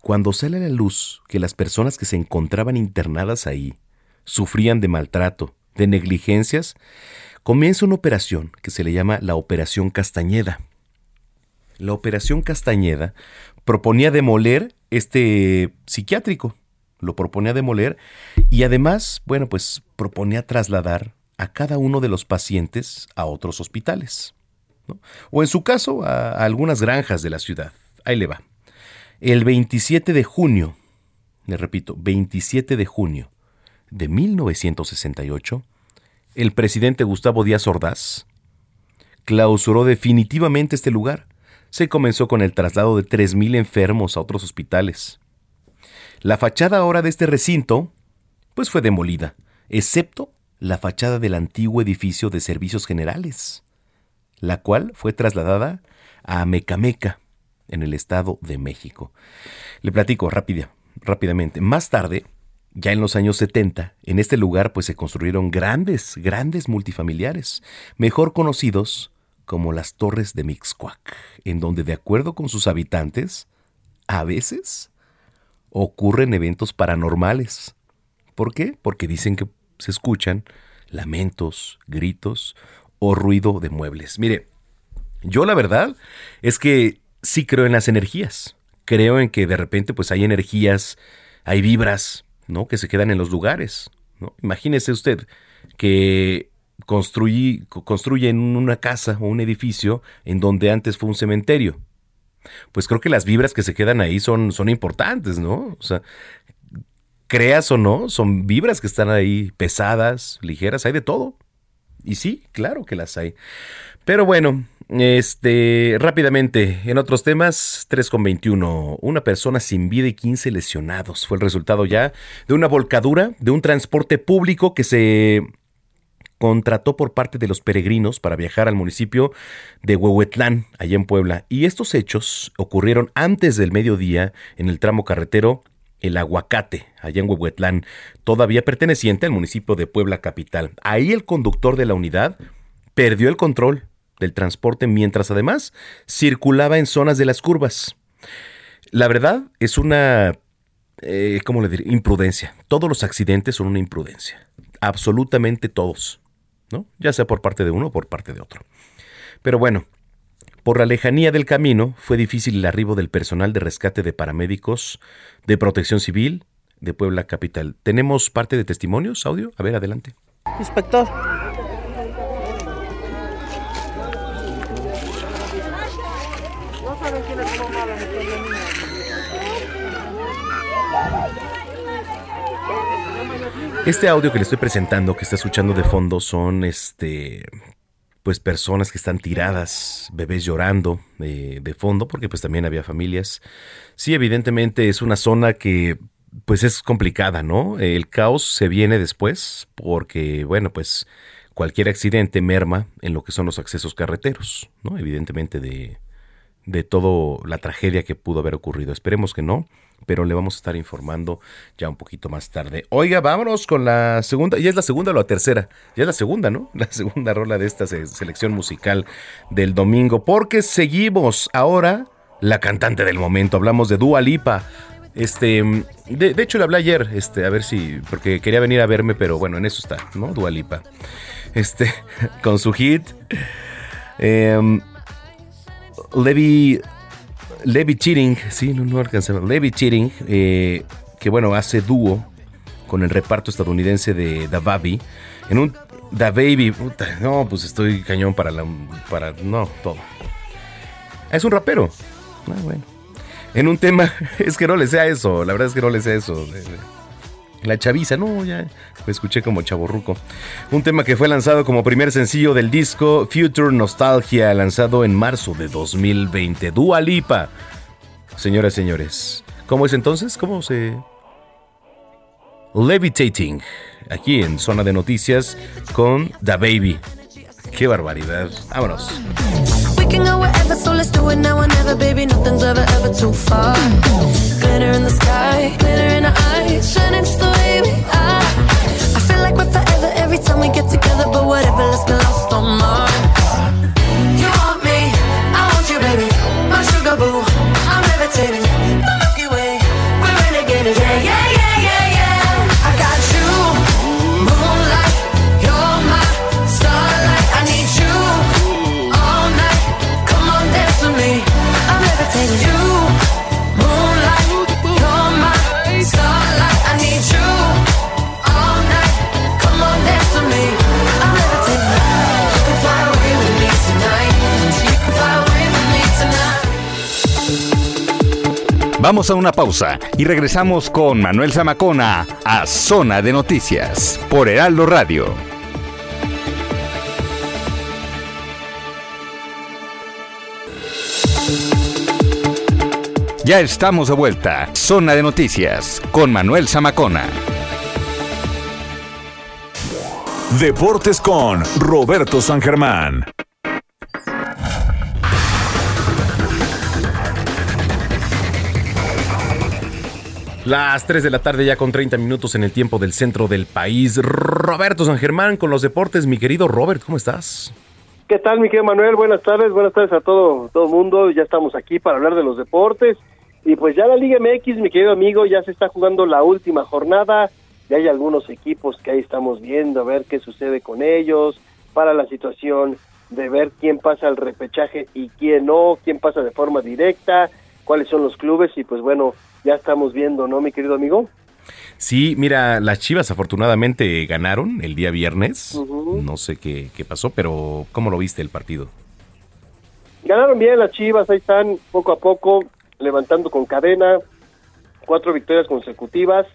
cuando sale a la luz que las personas que se encontraban internadas ahí sufrían de maltrato, de negligencias, comienza una operación que se le llama la Operación Castañeda. La Operación Castañeda proponía demoler este psiquiátrico, lo proponía demoler y además, bueno, pues proponía trasladar a cada uno de los pacientes a otros hospitales. O en su caso, a, a algunas granjas de la ciudad. Ahí le va. El 27 de junio, le repito, 27 de junio de 1968, el presidente Gustavo Díaz Ordaz clausuró definitivamente este lugar. Se comenzó con el traslado de 3.000 enfermos a otros hospitales. La fachada ahora de este recinto, pues fue demolida, excepto la fachada del antiguo edificio de servicios generales, la cual fue trasladada a Mecameca, en el Estado de México. Le platico rápida, rápidamente. Más tarde, ya en los años 70, en este lugar pues se construyeron grandes, grandes multifamiliares, mejor conocidos como las Torres de Mixcuac, en donde de acuerdo con sus habitantes, a veces ocurren eventos paranormales. ¿Por qué? Porque dicen que se escuchan lamentos, gritos o ruido de muebles. Mire, yo la verdad es que sí creo en las energías. Creo en que de repente pues hay energías, hay vibras, ¿no? Que se quedan en los lugares. Imagínese usted que construye, construyen una casa o un edificio en donde antes fue un cementerio pues creo que las vibras que se quedan ahí son, son importantes, ¿no? O sea, creas o no, son vibras que están ahí pesadas, ligeras, hay de todo. Y sí, claro que las hay. Pero bueno, este, rápidamente, en otros temas, 3,21. Una persona sin vida y 15 lesionados. Fue el resultado ya de una volcadura de un transporte público que se contrató por parte de los peregrinos para viajar al municipio de Huehuetlán, allá en Puebla. Y estos hechos ocurrieron antes del mediodía en el tramo carretero El Aguacate, allá en Huehuetlán, todavía perteneciente al municipio de Puebla Capital. Ahí el conductor de la unidad perdió el control del transporte mientras además circulaba en zonas de las curvas. La verdad es una, eh, ¿cómo le diré? Imprudencia. Todos los accidentes son una imprudencia. Absolutamente todos. Ya sea por parte de uno o por parte de otro. Pero bueno, Por la lejanía del camino, fue difícil el arribo del personal de rescate de paramédicos de protección civil de Puebla Capital. ¿Tenemos parte de testimonios, audio? A ver, adelante. Inspector. Este audio que le estoy presentando, que está escuchando de fondo, son este pues personas que están tiradas, bebés llorando eh, de fondo, porque pues también había familias. Sí, evidentemente es una zona que pues es complicada, ¿no? El caos se viene después, porque bueno, pues cualquier accidente merma en lo que son los accesos carreteros, ¿no? Evidentemente de, de toda la tragedia que pudo haber ocurrido. Esperemos que no pero le vamos a estar informando ya un poquito más tarde. Oiga, vámonos con la segunda, ¿ya es la segunda o la tercera? Ya es la segunda, ¿no? La segunda rola de esta selección musical del domingo, porque seguimos ahora la cantante del momento, hablamos de Dua Lipa. Este, de, hecho le hablé ayer, este, a ver si, porque quería venir a verme, pero bueno, en eso está, ¿no? Dua Lipa. Este, con su hit. Eh, Levi Levi Cheating, sí, no, no alcanzamos. Levi Cheating, eh, que bueno, hace dúo con el reparto estadounidense de Da Baby. En un Da Baby, no, pues estoy cañón para la. para. no, todo. Es un rapero. Ah, bueno. En un tema, es que no le sea eso, la verdad es que no le sea eso. La chaviza, no, ya escuché como chaborruco. Un tema que fue lanzado como primer sencillo del disco Future Nostalgia, lanzado en marzo de 2020. Dua Lipa. Señoras y señores, ¿cómo es entonces? ¿Cómo se...? Levitating, aquí en Zona de Noticias con The Baby. ¡Qué barbaridad! ¡Vámonos! Never, too far. Glitter in the sky, glitter in our eyes, shining just the way we are. I feel like we're forever every time we get together, but whatever, let's get lost on Mars. You want me, I want you, baby. My sugar boo, I'm levitating. The Milky Way, we're renegading. Yeah, yeah, Vamos a una pausa y regresamos con Manuel Zamacona a Zona de Noticias por Heraldo Radio. Ya estamos de vuelta. Zona de Noticias con Manuel Zamacona. Deportes con Roberto San Germán. Las 3 de la tarde ya con 30 minutos en el tiempo del centro del país. Roberto San Germán con los deportes. Mi querido Robert, ¿cómo estás? ¿Qué tal, mi querido Manuel? Buenas tardes, buenas tardes a todo todo mundo. Ya estamos aquí para hablar de los deportes. Y pues ya la Liga MX, mi querido amigo, ya se está jugando la última jornada. Ya hay algunos equipos que ahí estamos viendo, a ver qué sucede con ellos, para la situación de ver quién pasa al repechaje y quién no, quién pasa de forma directa, cuáles son los clubes y pues bueno, ya estamos viendo, ¿no, mi querido amigo? Sí, mira, las Chivas afortunadamente ganaron el día viernes. No sé qué, qué, pasó, pero ¿cómo lo viste el partido? Ganaron bien las Chivas, ahí están poco a poco levantando con cadena, cuatro victorias consecutivas.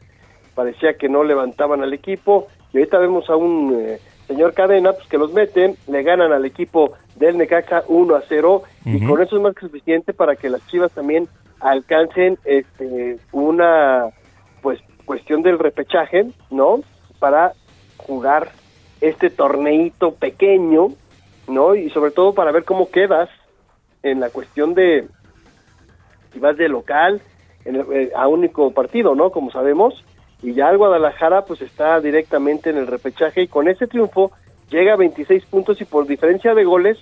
Parecía que no levantaban al equipo y ahorita vemos a un eh, señor Cadena pues que los meten, le ganan al equipo del Necaxa 1 a 0 y con eso es más que suficiente para que las Chivas también alcancen este una pues cuestión del repechaje, ¿no? Para jugar este torneito pequeño, ¿no? Y sobre todo para ver cómo quedas en la cuestión de si vas de local eh, a único partido, ¿no? Como sabemos, y ya el Guadalajara pues está directamente en el repechaje y con ese triunfo llega a 26 puntos y por diferencia de goles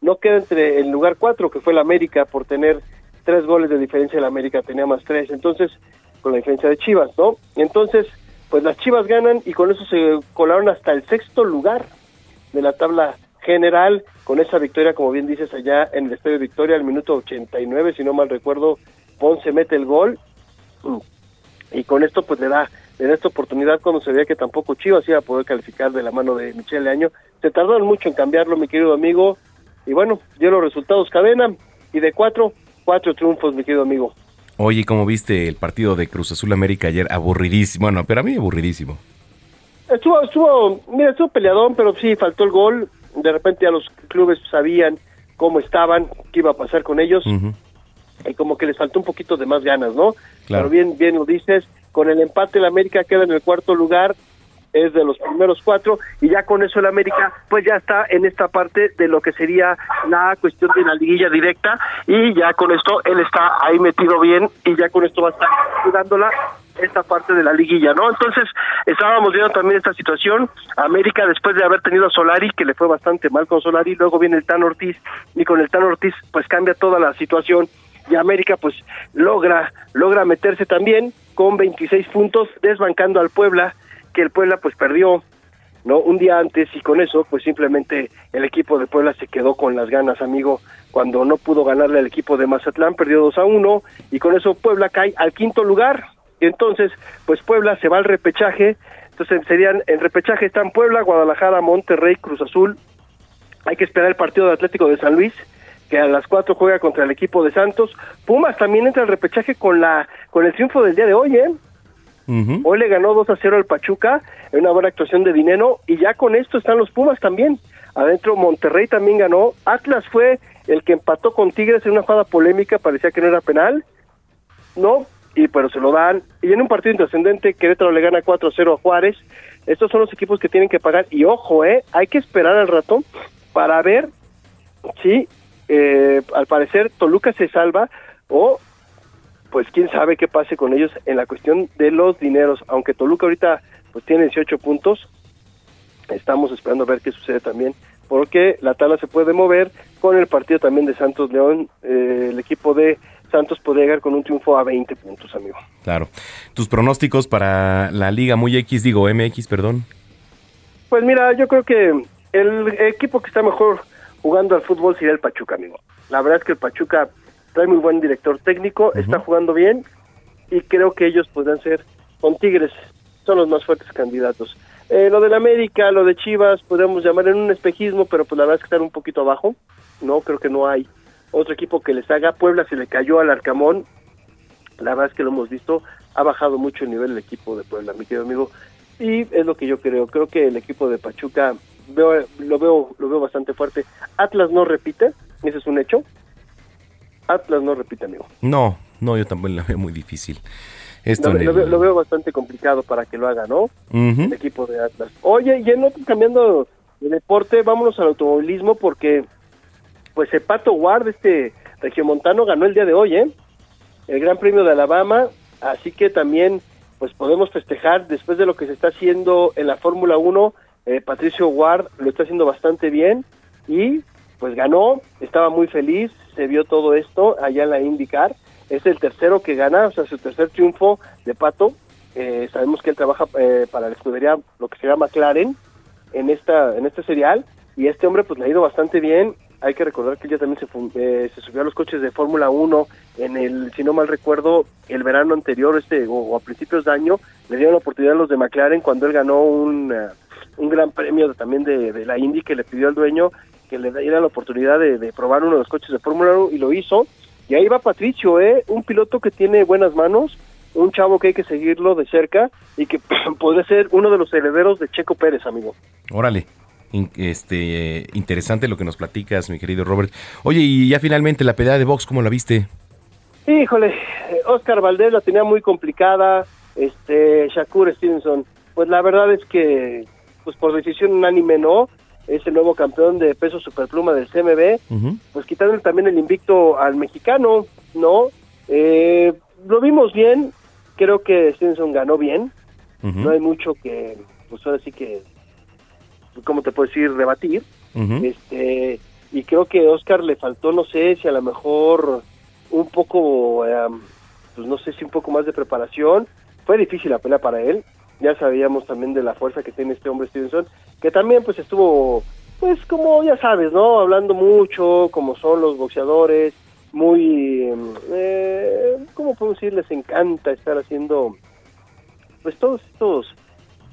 no queda entre el lugar 4 que fue el América por tener tres goles de diferencia, el América tenía más tres, entonces, con la diferencia de Chivas, ¿no? Entonces, pues las Chivas ganan y con eso se colaron hasta el sexto lugar de la tabla general, con esa victoria, como bien dices, allá en el Estadio Victoria, al minuto 89, si no mal recuerdo, Ponce mete el gol y con esto pues le da, da esta oportunidad cuando se veía que tampoco Chivas iba a poder calificar de la mano de Michelle Año. Se tardaron mucho en cambiarlo, mi querido amigo, y bueno, dio los resultados cadena, y de cuatro, cuatro triunfos, mi querido amigo. Oye, ¿cómo viste el partido de Cruz Azul América ayer? Aburridísimo, bueno, pero a mí aburridísimo. Estuvo, estuvo, mira, estuvo peleadón, pero sí, faltó el gol. De repente ya los clubes sabían cómo estaban, qué iba a pasar con ellos. Y como que les faltó un poquito de más ganas, ¿no? Pero bien, bien lo dices, con el empate el América queda en el cuarto lugar, es de los primeros cuatro, y ya con eso el América pues ya está en esta parte de lo que sería la cuestión de la liguilla directa, y ya con esto él está ahí metido bien, y ya con esto va a estar jugándola esta parte de la liguilla, ¿no? Entonces, estábamos viendo también esta situación, América después de haber tenido a Solari, que le fue bastante mal con Solari, luego viene el Tan Ortiz, y con el Tan Ortiz pues cambia toda la situación, y América pues logra logra meterse también con 26 puntos desbancando al Puebla que el Puebla pues perdió no un día antes y con eso pues simplemente el equipo de Puebla se quedó con las ganas amigo cuando no pudo ganarle al equipo de Mazatlán perdió 2 a 1 y con eso Puebla cae al quinto lugar. Entonces pues Puebla se va al repechaje. Entonces serían en repechaje están Puebla Guadalajara Monterrey Cruz Azul. Hay que esperar el partido de Atlético de San Luis que a las cuatro juega contra el equipo de Santos. Pumas también entra al repechaje con la con el triunfo del día de hoy, ¿eh? Hoy le ganó 2 a 0 al Pachuca en una buena actuación de dinero y ya con esto están los Pumas también. Adentro Monterrey también ganó. Atlas fue el que empató con Tigres en una jugada polémica, parecía que no era penal. No, y pero se lo dan. Y en un partido intrascendente, Querétaro le gana 4 a 0 a Juárez. Estos son los equipos que tienen que pagar. Y ojo, eh, hay que esperar al rato para ver si eh, al parecer Toluca se salva o pues quién sabe qué pase con ellos en la cuestión de los dineros, aunque Toluca ahorita pues tiene 18 puntos, estamos esperando a ver qué sucede también, porque la tabla se puede mover con el partido también de Santos León, eh, el equipo de Santos podría llegar con un triunfo a 20 puntos, amigo. Claro. ¿Tus pronósticos para la Liga Muy X, digo MX, perdón? Pues mira, yo creo que el equipo que está mejor jugando al fútbol sería el Pachuca, amigo. La verdad es que el Pachuca trae muy buen director técnico, está jugando bien y creo que ellos podrán ser con Tigres, son los más fuertes candidatos. Eh, lo del América, lo de Chivas, podemos llamar en un espejismo, pero pues la verdad es que están un poquito abajo, no, creo que no hay otro equipo que les haga. Puebla se le cayó al Arcamón, la verdad es que lo hemos visto, ha bajado mucho el nivel el equipo de Puebla, mi querido amigo, y es lo que yo creo, creo que el equipo de Pachuca veo, lo veo lo veo bastante fuerte. Atlas no repite, ese es un hecho. Atlas no repite, amigo. No, no, yo también la veo muy difícil. Esto Lo, lo veo, lo veo bastante complicado para que lo haga, ¿no? El equipo de Atlas. Oye, y en otro, cambiando de deporte, vámonos al automovilismo porque pues Pato Ward, este regiomontano, ganó el día de hoy, ¿eh? El Gran Premio de Alabama, así que también pues podemos festejar después de lo que se está haciendo en la Fórmula 1, eh, Patricio Ward lo está haciendo bastante bien y pues ganó, estaba muy feliz, se vio todo esto allá en la IndyCar, es el tercero que gana, o sea, su tercer triunfo de Pato, Eh, sabemos que él trabaja eh, para la escudería, lo que se llama McLaren, en esta en este serial, y este hombre pues le ha ido bastante bien, hay que recordar que él ya también se, eh, se subió a los coches de Fórmula 1 en el, si no mal recuerdo, el verano anterior, este o, o a principios de año, le dieron la oportunidad a los de McLaren cuando él ganó un, eh, un gran premio también de, de la Indy que le pidió al dueño que le diera la oportunidad de, de probar uno de los coches de Fórmula 1 y lo hizo. Y ahí va Patricio, ¿eh? un piloto que tiene buenas manos, un chavo que hay que seguirlo de cerca y que puede ser uno de los herederos de Checo Pérez, amigo. Órale. Este, interesante lo que nos platicas, mi querido Robert. Oye, y ya finalmente la pelea de box, ¿cómo la viste? Híjole, eh, Oscar Valdés la tenía muy complicada, este Shakur Stevenson, pues la verdad es que pues por decisión unánime no, es el nuevo campeón de peso superpluma del CMB, pues quitándole también el invicto al mexicano, ¿no? Eh, lo vimos bien, creo que Stevenson ganó bien, no hay mucho que, pues ahora sí que, ¿cómo te puedo decir? Rebatir. este Y creo que Oscar le faltó, no sé, si a lo mejor un poco, em, pues no sé si un poco más de preparación. Fue difícil la pelea para él. Ya sabíamos también de la fuerza que tiene este hombre Stevenson, que también pues estuvo pues como ya sabes, ¿no? Hablando mucho, como son los boxeadores, muy, eh, ¿cómo puedo decir? Les encanta estar haciendo, pues todos estos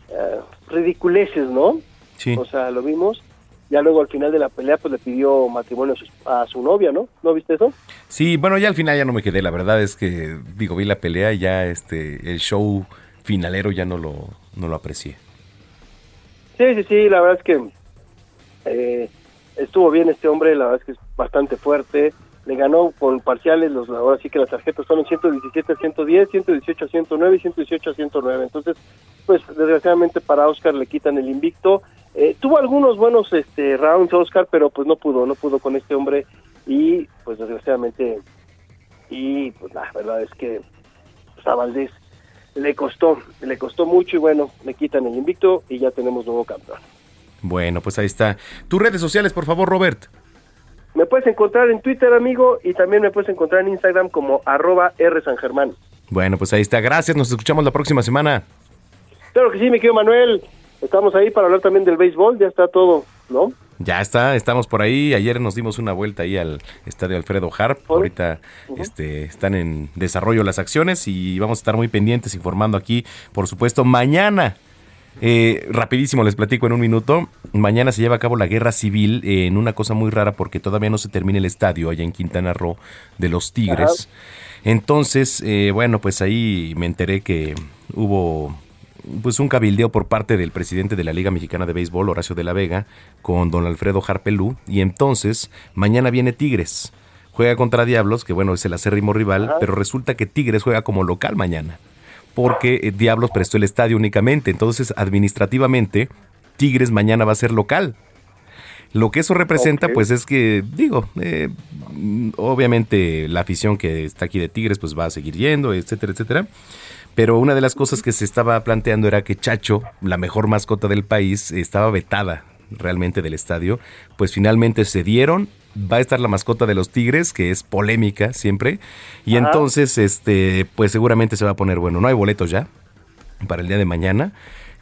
eh, ridiculeces, ¿no? Sí. O sea, lo vimos. Ya luego al final de la pelea, pues le pidió matrimonio a su, a su novia, ¿no? ¿No viste eso? Sí, bueno, ya al final ya no me quedé. La verdad es que, digo, vi la pelea y ya este, el show finalero ya no lo, no lo aprecié. Sí, sí, sí, la verdad es que eh, estuvo bien este hombre, la verdad es que es bastante fuerte. Le ganó con parciales, los, ahora sí que las tarjetas fueron 117 a 110, 118 a 109 y 118 a 109. Entonces, pues desgraciadamente para Oscar le quitan el invicto. Eh, tuvo algunos buenos este rounds Oscar, pero pues no pudo, no pudo con este hombre y pues desgraciadamente y pues la verdad es que pues, a Valdés le costó, le costó mucho y bueno, le quitan el invicto y ya tenemos nuevo campeón. Bueno, pues ahí está. Tus redes sociales, por favor, Robert. Me puedes encontrar en Twitter, amigo, y también me puedes encontrar en Instagram como arroba R San Germán. Bueno, pues ahí está. Gracias. Nos escuchamos la próxima semana. Claro que sí, mi querido Manuel. Estamos ahí para hablar también del béisbol, ya está todo, ¿no? Ya está, estamos por ahí. Ayer nos dimos una vuelta ahí al estadio Alfredo Harp. Ahorita este, están en desarrollo las acciones y vamos a estar muy pendientes informando aquí, por supuesto, mañana. Eh, rapidísimo les platico en un minuto. Mañana se lleva a cabo la guerra civil eh, en una cosa muy rara porque todavía no se termina el estadio allá en Quintana Roo de los Tigres. Entonces, eh, bueno, pues ahí me enteré que hubo pues un cabildeo por parte del presidente de la Liga Mexicana de Béisbol, Horacio de la Vega, con don Alfredo Harpelú, y entonces mañana viene Tigres. Juega contra Diablos, que bueno, es el acérrimo rival, pero resulta que Tigres juega como local mañana, porque eh, Diablos prestó el estadio únicamente, entonces administrativamente Tigres mañana va a ser local. Lo que eso representa, pues es que, digo, eh, obviamente la afición que está aquí de Tigres, pues va a seguir yendo, etcétera, etcétera. Pero una de las cosas que se estaba planteando era que Chacho, la mejor mascota del país, estaba vetada realmente del estadio. Pues finalmente se dieron. Va a estar la mascota de los Tigres, que es polémica siempre. Y Ajá. entonces, este, pues seguramente se va a poner bueno. No hay boletos ya para el día de mañana.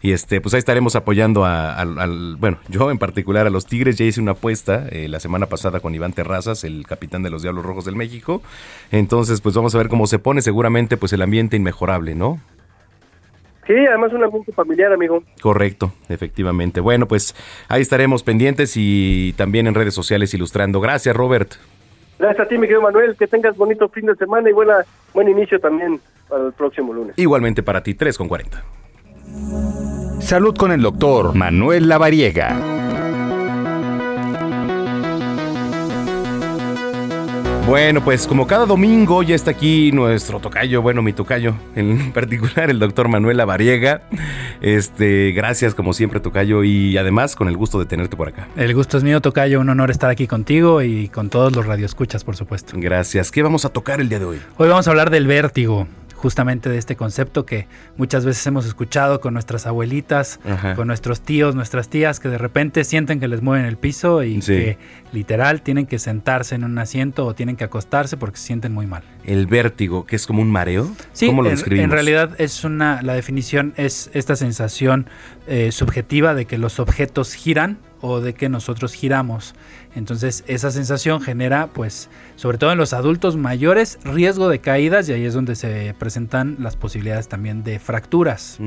Y este, pues ahí estaremos apoyando a- al, al- bueno, yo en particular a los Tigres. Ya hice una apuesta eh, la semana pasada con Iván Terrazas, el capitán de los Diablos Rojos del México. Entonces, pues vamos a ver cómo se pone. Seguramente, pues el ambiente inmejorable, ¿no? Sí, además un ambiente familiar, amigo. Correcto, efectivamente. Bueno, pues ahí estaremos pendientes y también en redes sociales ilustrando. Gracias, Robert. Gracias a ti, mi querido Manuel, que tengas bonito fin de semana y buena, buen inicio también para el próximo lunes. Igualmente para ti, 3 con 40. Salud con el doctor Manuel Lavariega. Bueno, pues como cada domingo ya está aquí nuestro tocayo, bueno, mi tocayo, en particular el doctor Manuel Lavariega. Este, gracias como siempre, tocayo, y además con el gusto de tenerte por acá. El gusto es mío, Tocayo. Un honor estar aquí contigo y con todos los radioescuchas, por supuesto. Gracias. ¿Qué vamos a tocar el día de hoy? Hoy vamos a hablar del vértigo, justamente de este concepto que muchas veces hemos escuchado con nuestras abuelitas, Ajá. con nuestros tíos, nuestras tías, que de repente sienten que les mueven el piso y Sí. que literal tienen que sentarse en un asiento o tienen que acostarse porque se sienten muy mal. El vértigo, que es como un mareo. Sí, ¿Cómo lo en, describimos? en realidad es una, la definición es esta sensación eh, subjetiva de que los objetos giran o de que nosotros giramos. Entonces esa sensación genera, pues, sobre todo en los adultos mayores, riesgo de caídas y ahí es donde se presentan las posibilidades también de fracturas.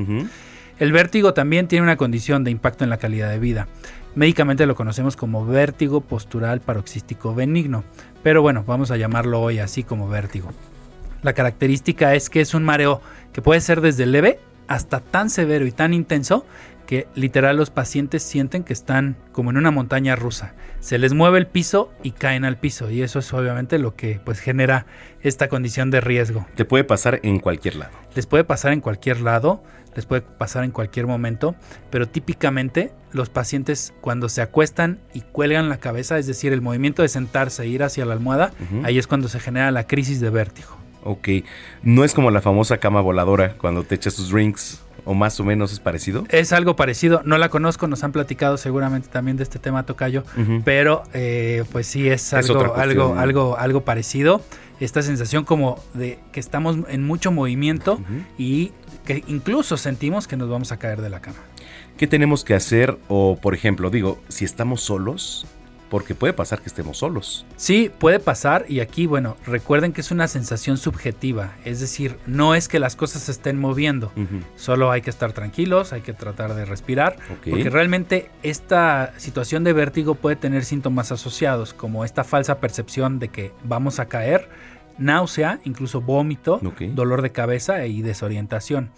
El vértigo también tiene una condición de impacto en la calidad de vida. Médicamente lo conocemos como vértigo postural paroxístico benigno, pero bueno, vamos a llamarlo hoy así como vértigo. La característica es que es un mareo que puede ser desde leve hasta tan severo y tan intenso que literal los pacientes sienten que están como en una montaña rusa. Se les mueve el piso y caen al piso y eso es obviamente lo que pues genera esta condición de riesgo. Te puede pasar en cualquier lado. Les puede pasar en cualquier lado, les puede pasar en cualquier momento, pero típicamente los pacientes cuando se acuestan y cuelgan la cabeza, es decir, el movimiento de sentarse e ir hacia la almohada, ahí es cuando se genera la crisis de vértigo. Ok. No es como la famosa cama voladora cuando te echas tus drinks, o más o menos es parecido. Es algo parecido, no la conozco, nos han platicado seguramente también de este tema Tocayo, pero eh, pues sí es, algo, algo, algo, algo parecido. Esta sensación como de que estamos en mucho movimiento y que incluso sentimos que nos vamos a caer de la cama. ¿Qué tenemos que hacer? O, por ejemplo, digo, si estamos solos, porque puede pasar que estemos solos. Sí, puede pasar y aquí, bueno, recuerden que es una sensación subjetiva, es decir, no es que las cosas se estén moviendo, solo hay que estar tranquilos, hay que tratar de respirar, porque realmente esta situación de vértigo puede tener síntomas asociados, como esta falsa percepción de que vamos a caer, náusea, incluso vómito, dolor de cabeza y desorientación.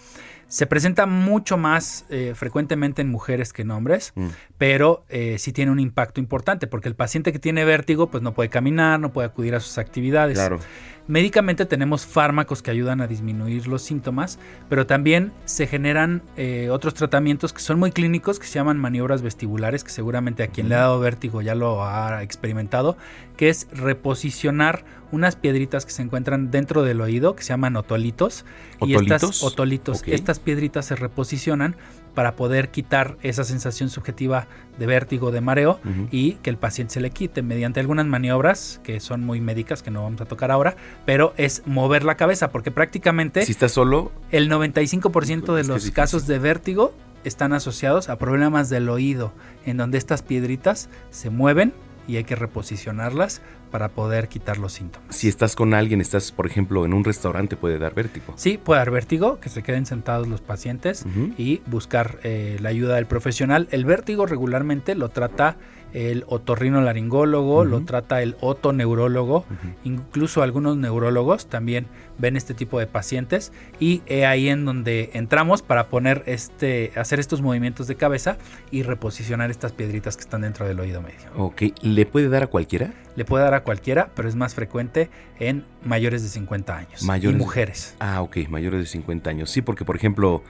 Se presenta mucho más eh, frecuentemente en mujeres que en hombres, Mm. pero eh, sí tiene un impacto importante porque el paciente que tiene vértigo pues no puede caminar, no puede acudir a sus actividades. Claro. Médicamente tenemos fármacos que ayudan a disminuir los síntomas, pero también se generan eh, otros tratamientos que son muy clínicos, que se llaman maniobras vestibulares, que seguramente a quien le ha dado vértigo ya lo ha experimentado, que es reposicionar unas piedritas que se encuentran dentro del oído, que se llaman otolitos. Y estas ¿Otolitos? otolitos, estas piedritas se reposicionan para poder quitar esa sensación subjetiva de vértigo, de mareo y que el paciente se le quite mediante algunas maniobras que son muy médicas que no vamos a tocar ahora, pero es mover la cabeza porque prácticamente Si estás solo, el 95% de los casos de vértigo están asociados a problemas del oído, en donde estas piedritas se mueven y hay que reposicionarlas para poder quitar los síntomas. si estás con alguien, estás, por ejemplo, en un restaurante, puede dar vértigo. Sí, puede dar vértigo, que se queden sentados los pacientes y buscar eh, la ayuda del profesional. El vértigo regularmente lo trata el otorrinolaringólogo, lo trata el otoneurólogo, incluso algunos neurólogos también ven este tipo de pacientes y es ahí en donde entramos para poner este, hacer estos movimientos de cabeza y reposicionar estas piedritas que están dentro del oído medio. Ok, ¿le puede dar a cualquiera? Le puede dar a cualquiera, pero es más frecuente en mayores de 50 años Mayores y de- mujeres. Ah, ok, mayores de 50 años. Sí, porque, por ejemplo,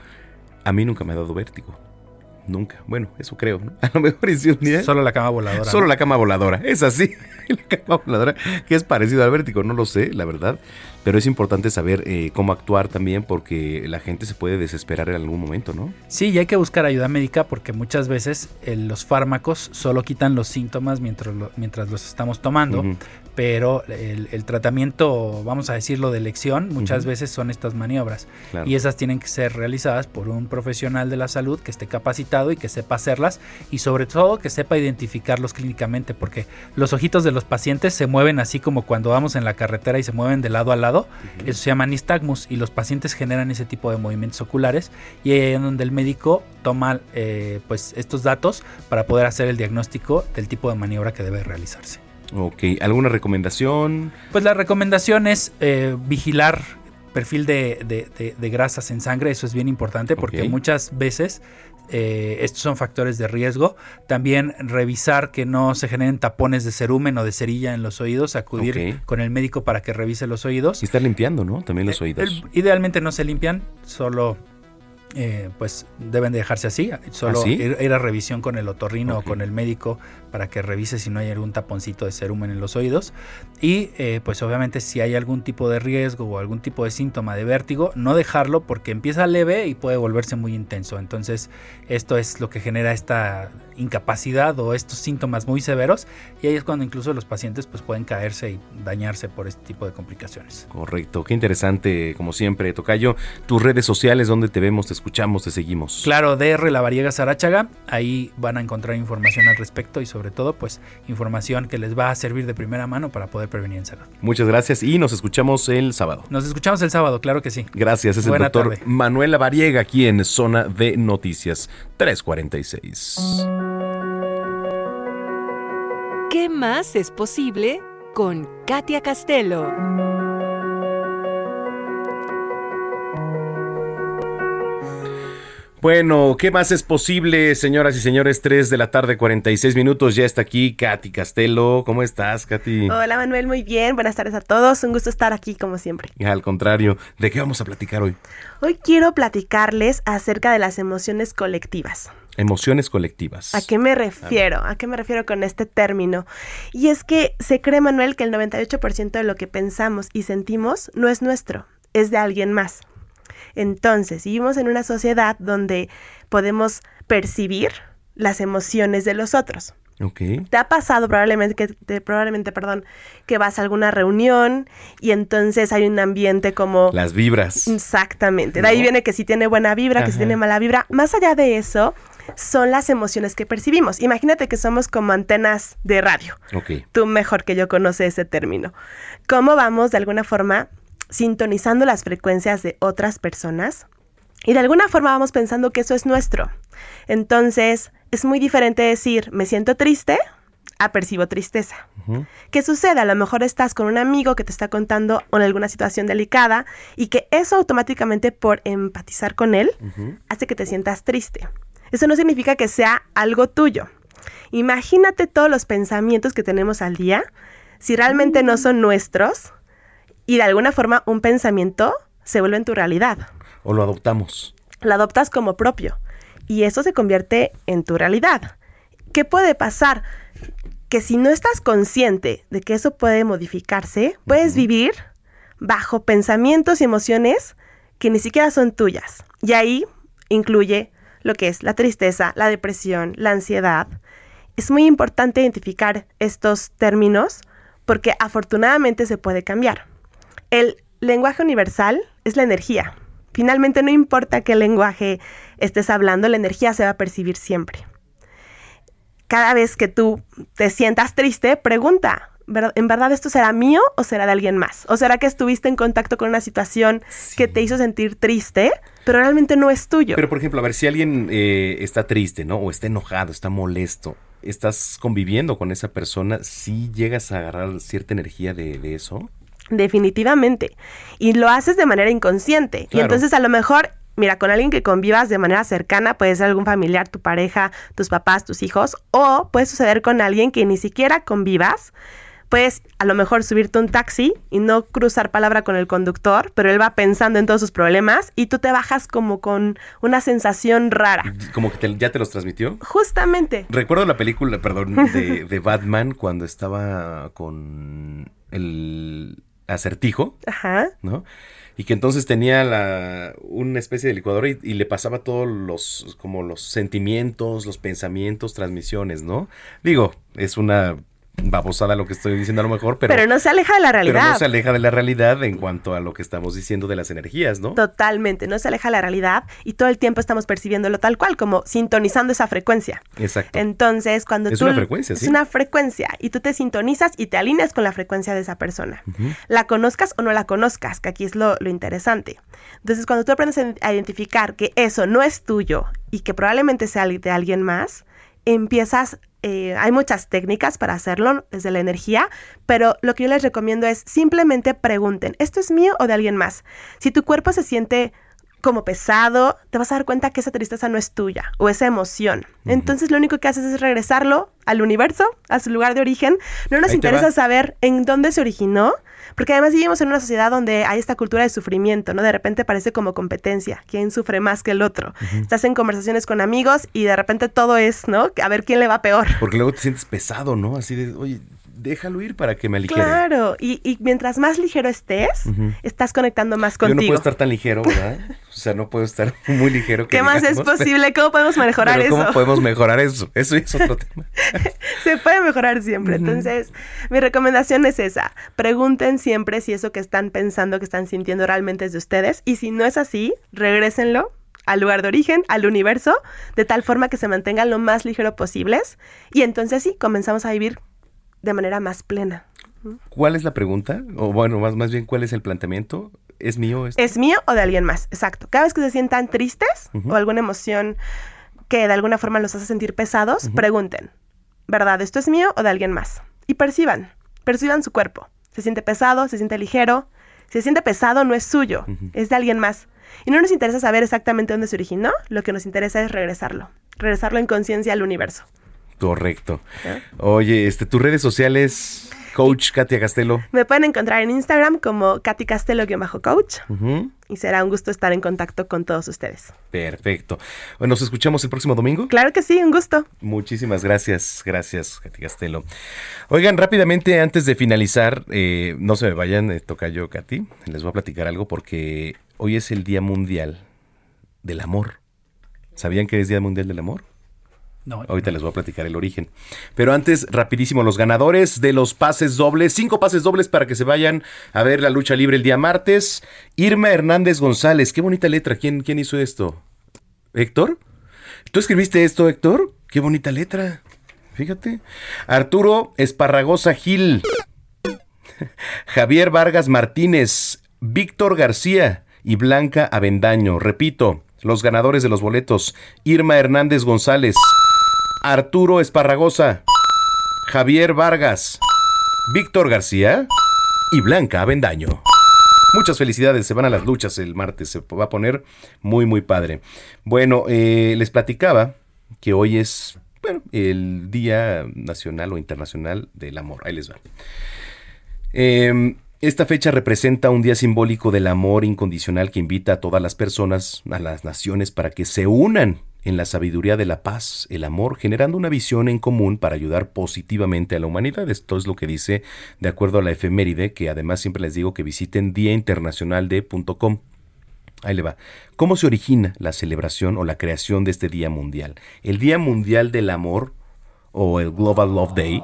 a mí nunca me ha dado vértigo. Nunca. Bueno, eso creo. ¿no? A lo mejor es un día. Solo la cama voladora. Solo ¿no? la cama voladora. Es así. la cama voladora, que es parecido al vértigo. No lo sé, la verdad. Pero es importante saber eh, cómo actuar también porque la gente se puede desesperar en algún momento, ¿no? Sí, y hay que buscar ayuda médica porque muchas veces eh, los fármacos solo quitan los síntomas mientras, lo- mientras los estamos tomando. Pero el, el tratamiento, vamos a decirlo, de elección, muchas veces son estas maniobras. Claro. Y esas tienen que ser realizadas por un profesional de la salud que esté capacitado y que sepa hacerlas y sobre todo que sepa identificarlos clínicamente porque los ojitos de los pacientes se mueven así como cuando vamos en la carretera y se mueven de lado a lado. Eso se llama nistagmus y los pacientes generan ese tipo de movimientos oculares y ahí es donde el médico toma eh, pues estos datos para poder hacer el diagnóstico del tipo de maniobra que debe realizarse. Ok, ¿alguna recomendación? Pues la recomendación es eh, vigilar perfil de, de- de- de grasas en sangre, eso es bien importante porque muchas veces eh, estos son factores de riesgo. También revisar que no se generen tapones de cerumen o de cerilla en los oídos, acudir con el médico para que revise los oídos. Y estar limpiando, ¿no? También los oídos. El- idealmente no se limpian, solo eh, pues deben de dejarse así, solo ¿Ah, sí? ir, ir a revisión con el otorrino o con el médico para que revise si no hay algún taponcito de cerumen en los oídos y eh, pues obviamente si hay algún tipo de riesgo o algún tipo de síntoma de vértigo, no dejarlo porque empieza leve y puede volverse muy intenso, entonces esto es lo que genera esta incapacidad o estos síntomas muy severos y ahí es cuando incluso los pacientes pues pueden caerse y dañarse por este tipo de complicaciones. Correcto, qué interesante, como siempre, Tocayo. Tus redes sociales, donde te vemos, te escuchamos, te seguimos. Claro, DR La Variega Sarachaga, ahí van a encontrar información al respecto y sobre todo pues información que les va a servir de primera mano para poder prevenir en salud. Muchas gracias y nos escuchamos el sábado. Nos escuchamos el sábado, claro que sí. Gracias, es el Buena doctor tarde. Manuel Lavariega aquí en Zona de Noticias 346. ¿Qué más es posible con Katia Castelo? Bueno, ¿qué más es posible, señoras y señores? 3 de la tarde, 46 minutos. Ya está aquí Katy Castelo. ¿Cómo estás, Katy? Hola Manuel, muy bien. Buenas tardes a todos. Un gusto estar aquí como siempre. Al contrario, ¿de qué vamos a platicar hoy? Hoy quiero platicarles acerca de las emociones colectivas. Emociones colectivas. ¿A qué me refiero? ¿A qué me refiero con este término? Y es que se cree, Manuel, que el 98% de lo que pensamos y sentimos no es nuestro, es de alguien más. Entonces, vivimos en una sociedad donde podemos percibir las emociones de los otros. Ok. ¿Te ha pasado probablemente que te- probablemente, perdón, que vas a alguna reunión y entonces hay un ambiente como Las vibras. Exactamente. De ahí viene que si tiene buena vibra, que si tiene mala vibra. Más allá de eso, son las emociones que percibimos. Imagínate que somos como antenas de radio. Ok. Tú mejor que yo conoces ese término. ¿Cómo vamos de alguna forma sintonizando las frecuencias de otras personas? Y de alguna forma vamos pensando que eso es nuestro. Entonces, es muy diferente decir, me siento triste, a percibo tristeza. ¿Qué sucede? A lo mejor estás con un amigo que te está contando en alguna situación delicada y que eso automáticamente por empatizar con él hace que te sientas triste. Eso no significa que sea algo tuyo. Imagínate todos los pensamientos que tenemos al día, si realmente no son nuestros y de alguna forma un pensamiento se vuelve en tu realidad. O lo adoptamos. Lo adoptas como propio y eso se convierte en tu realidad. ¿Qué puede pasar? Que si no estás consciente de que eso puede modificarse, puedes vivir bajo pensamientos y emociones que ni siquiera son tuyas. Y ahí incluye lo que es la tristeza, la depresión, la ansiedad. Es muy importante identificar estos términos porque afortunadamente se puede cambiar. El lenguaje universal es la energía. Finalmente no importa qué lenguaje estés hablando, la energía se va a percibir siempre. Cada vez que tú te sientas triste, pregunta, ¿ver- ¿en verdad esto será mío o será de alguien más? ¿O será que estuviste en contacto con una situación que te hizo sentir triste, pero realmente no es tuyo? Pero, por ejemplo, a ver, si alguien eh, está triste, ¿no? O está enojado, está molesto, estás conviviendo con esa persona, ¿sí llegas a agarrar cierta energía de, de eso? Definitivamente. Y lo haces de manera inconsciente. Y entonces a lo mejor, mira, con alguien que convivas de manera cercana, puede ser algún familiar, tu pareja, tus papás, tus hijos, o puede suceder con alguien que ni siquiera convivas. Puedes a lo mejor subirte un taxi y no cruzar palabra con el conductor, pero él va pensando en todos sus problemas y tú te bajas como con una sensación rara. Como que te- ya te los transmitió. Justamente. Recuerdo la película, perdón, de, de Batman cuando estaba con el acertijo, Ajá. ¿no? Y que entonces tenía la, una especie de licuadora y, y le pasaba todos los, como los sentimientos, los pensamientos, transmisiones, ¿no? Digo, es una babosada lo que estoy diciendo a lo mejor, pero... Pero, no se aleja de la realidad. Pero no se aleja de la realidad en cuanto a lo que estamos diciendo de las energías, ¿no? Totalmente, no se aleja de la realidad y todo el tiempo estamos percibiéndolo tal cual, como sintonizando esa frecuencia. Exacto. Entonces, cuando Es tú... una frecuencia, Es sí. una frecuencia y tú te sintonizas y te alineas con la frecuencia de esa persona. La conozcas o no la conozcas, que aquí es lo, lo interesante. Entonces, cuando tú aprendes a a identificar que eso no es tuyo y que probablemente sea de alguien más, empiezas... eh, hay muchas técnicas para hacerlo desde la energía, pero lo que yo les recomiendo es simplemente pregunten, ¿esto es mío o de alguien más? Si tu cuerpo se siente como pesado, te vas a dar cuenta que esa tristeza no es tuya o esa emoción. Entonces lo único que haces es regresarlo al universo, a su lugar de origen. No nos Ahí interesa saber en dónde se originó, porque además vivimos en una sociedad donde hay esta cultura de sufrimiento, ¿no? De repente parece como competencia, quién sufre más que el otro. Estás en conversaciones con amigos y de repente todo es, ¿no? A ver quién le va peor. Porque luego te sientes pesado, ¿no? Así de, oye, déjalo ir para que me aligere. Claro, y, y mientras más ligero estés, estás conectando más Yo no contigo. puedo estar tan ligero, ¿verdad? O sea, no puedo estar muy ligero. que ¿Qué más es posible? ¿Cómo podemos mejorar pero eso? ¿Cómo podemos mejorar eso? Eso es otro tema. Se puede mejorar siempre. Entonces, mi recomendación es esa. Pregunten siempre si eso que están pensando, que están sintiendo realmente es de ustedes. Y si no es así, regrésenlo al lugar de origen, al universo, de tal forma que se mantengan lo más ligero posibles. Y entonces sí, comenzamos a vivir de manera más plena. ¿Cuál es la pregunta? O bueno, más, más bien, ¿cuál es el planteamiento? ¿Es mío esto? ¿Es mío o de alguien más? Exacto. Cada vez que se sientan tristes o alguna emoción que de alguna forma los hace sentir pesados, pregunten, ¿verdad? ¿Esto es mío o de alguien más? Y perciban, perciban su cuerpo. ¿Se siente pesado? ¿Se siente ligero? Se siente pesado, no es suyo, es de alguien más. Y no nos interesa saber exactamente dónde se originó, lo que nos interesa es regresarlo, regresarlo en conciencia al universo. Correcto. Oye, este, tus redes sociales, coach Katia Castelo. Me pueden encontrar en Instagram como Katy Castelo-coach y será un gusto estar en contacto con todos ustedes. Perfecto. Bueno, nos escuchamos el próximo domingo. Claro que sí, un gusto. Muchísimas gracias, gracias, Katy Castelo. Oigan, rápidamente, antes de finalizar, eh, no se me vayan, eh, toca yo, Katy, les voy a platicar algo porque hoy es el Día Mundial del Amor. ¿Sabían que es Día Mundial del Amor? Ahorita les voy a platicar el origen. Pero antes, rapidísimo, los ganadores de los pases dobles, cinco pases dobles para que se vayan a ver la lucha libre el día martes. Irma Hernández González, qué bonita letra. ¿Quién, quién hizo esto? ¿Héctor? ¿Tú escribiste esto, Héctor? Qué bonita letra. Fíjate. Arturo Esparragosa Gil. Javier Vargas Martínez. Víctor García y Blanca Avendaño. Repito, los ganadores de los boletos. Irma Hernández González. Arturo Esparragosa. Javier Vargas. Víctor García y Blanca Avendaño. Muchas felicidades, se van a las luchas el martes, se va a poner muy muy padre. Bueno, eh, les platicaba que hoy es el Día Nacional o Internacional del Amor. Ahí les va. Eh, esta fecha representa un día simbólico del amor incondicional que invita a todas las personas, a las naciones, para que se unan en la sabiduría de la paz, el amor, generando una visión en común para ayudar positivamente a la humanidad. Esto es lo que dice de acuerdo a la efeméride, que además siempre les digo que visiten diainternacionalde.com. Ahí le va. ¿Cómo se origina la celebración o la creación de este Día Mundial? El Día Mundial del Amor o el Global Love Day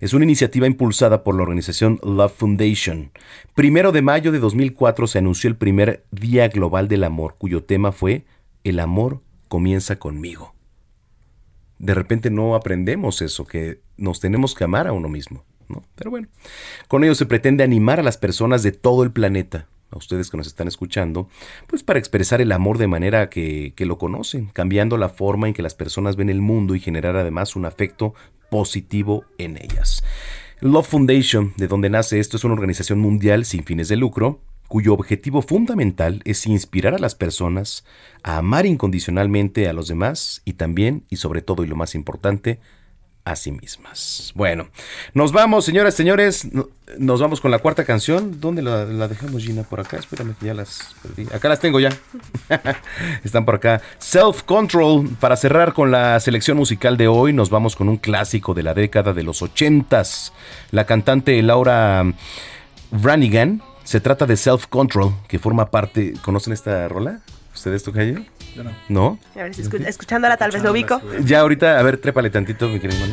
es una iniciativa impulsada por la organización Love Foundation. Primero de mayo de 2004 se anunció el primer Día Global del Amor, cuyo tema fue El amor comienza conmigo. De repente no aprendemos eso, que nos tenemos que amar a uno mismo. ¿no? Pero bueno, con ello se pretende animar a las personas de todo el planeta, a ustedes que nos están escuchando, pues para expresar el amor de manera que, que lo conocen, cambiando la forma en que las personas ven el mundo y generar además un afecto positivo en ellas. Love Foundation, de donde nace esto, es una organización mundial sin fines de lucro, cuyo objetivo fundamental es inspirar a las personas a amar incondicionalmente a los demás y también, y sobre todo y lo más importante, a sí mismas. Bueno, nos vamos, señoras y señores. no- Nos vamos con la cuarta canción. ¿Dónde la, la dejamos, Gina? Por acá. Espérame que ya las perdí. Acá las tengo ya. Están por acá. Self Control. Para cerrar con la selección musical de hoy, nos vamos con un clásico de la década de los ochentas. La cantante Laura Branigan. Se trata de Self Control, que forma parte. ¿Conocen esta rola? ¿Ustedes tocan Yo no. ¿No? A ver, si escu- escuchándola tal vez lo ubico. Ya ahorita, a ver, trépale tantito, mi querido.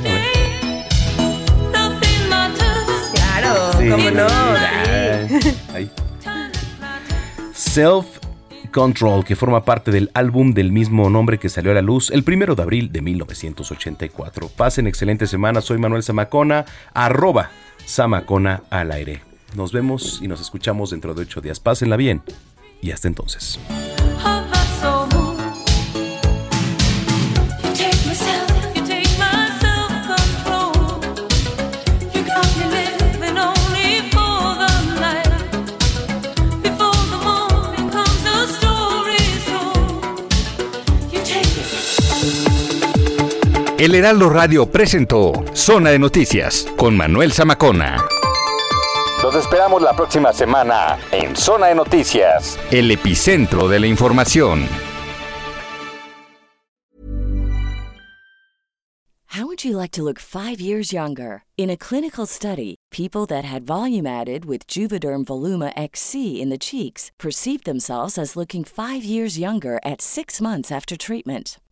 Claro, Sí, cómo no. ya. sí. Ahí. Self Control, que forma parte del álbum del mismo nombre que salió a la luz el primero de abril de 1984. Pasen excelente semana, soy Manuel Zamacona, arroba Zamacona al aire. Nos vemos y nos escuchamos dentro de ocho días. Pásenla bien y hasta entonces. El Heraldo Radio presentó Zona de Noticias con Manuel Zamacona. Los esperamos la próxima semana en Zona de Noticias, el epicentro de la información. How would you like to look five years younger? In a clinical study, people that had volume added with Juvederm Voluma XC in the cheeks perceived themselves as looking five years younger at six months after treatment.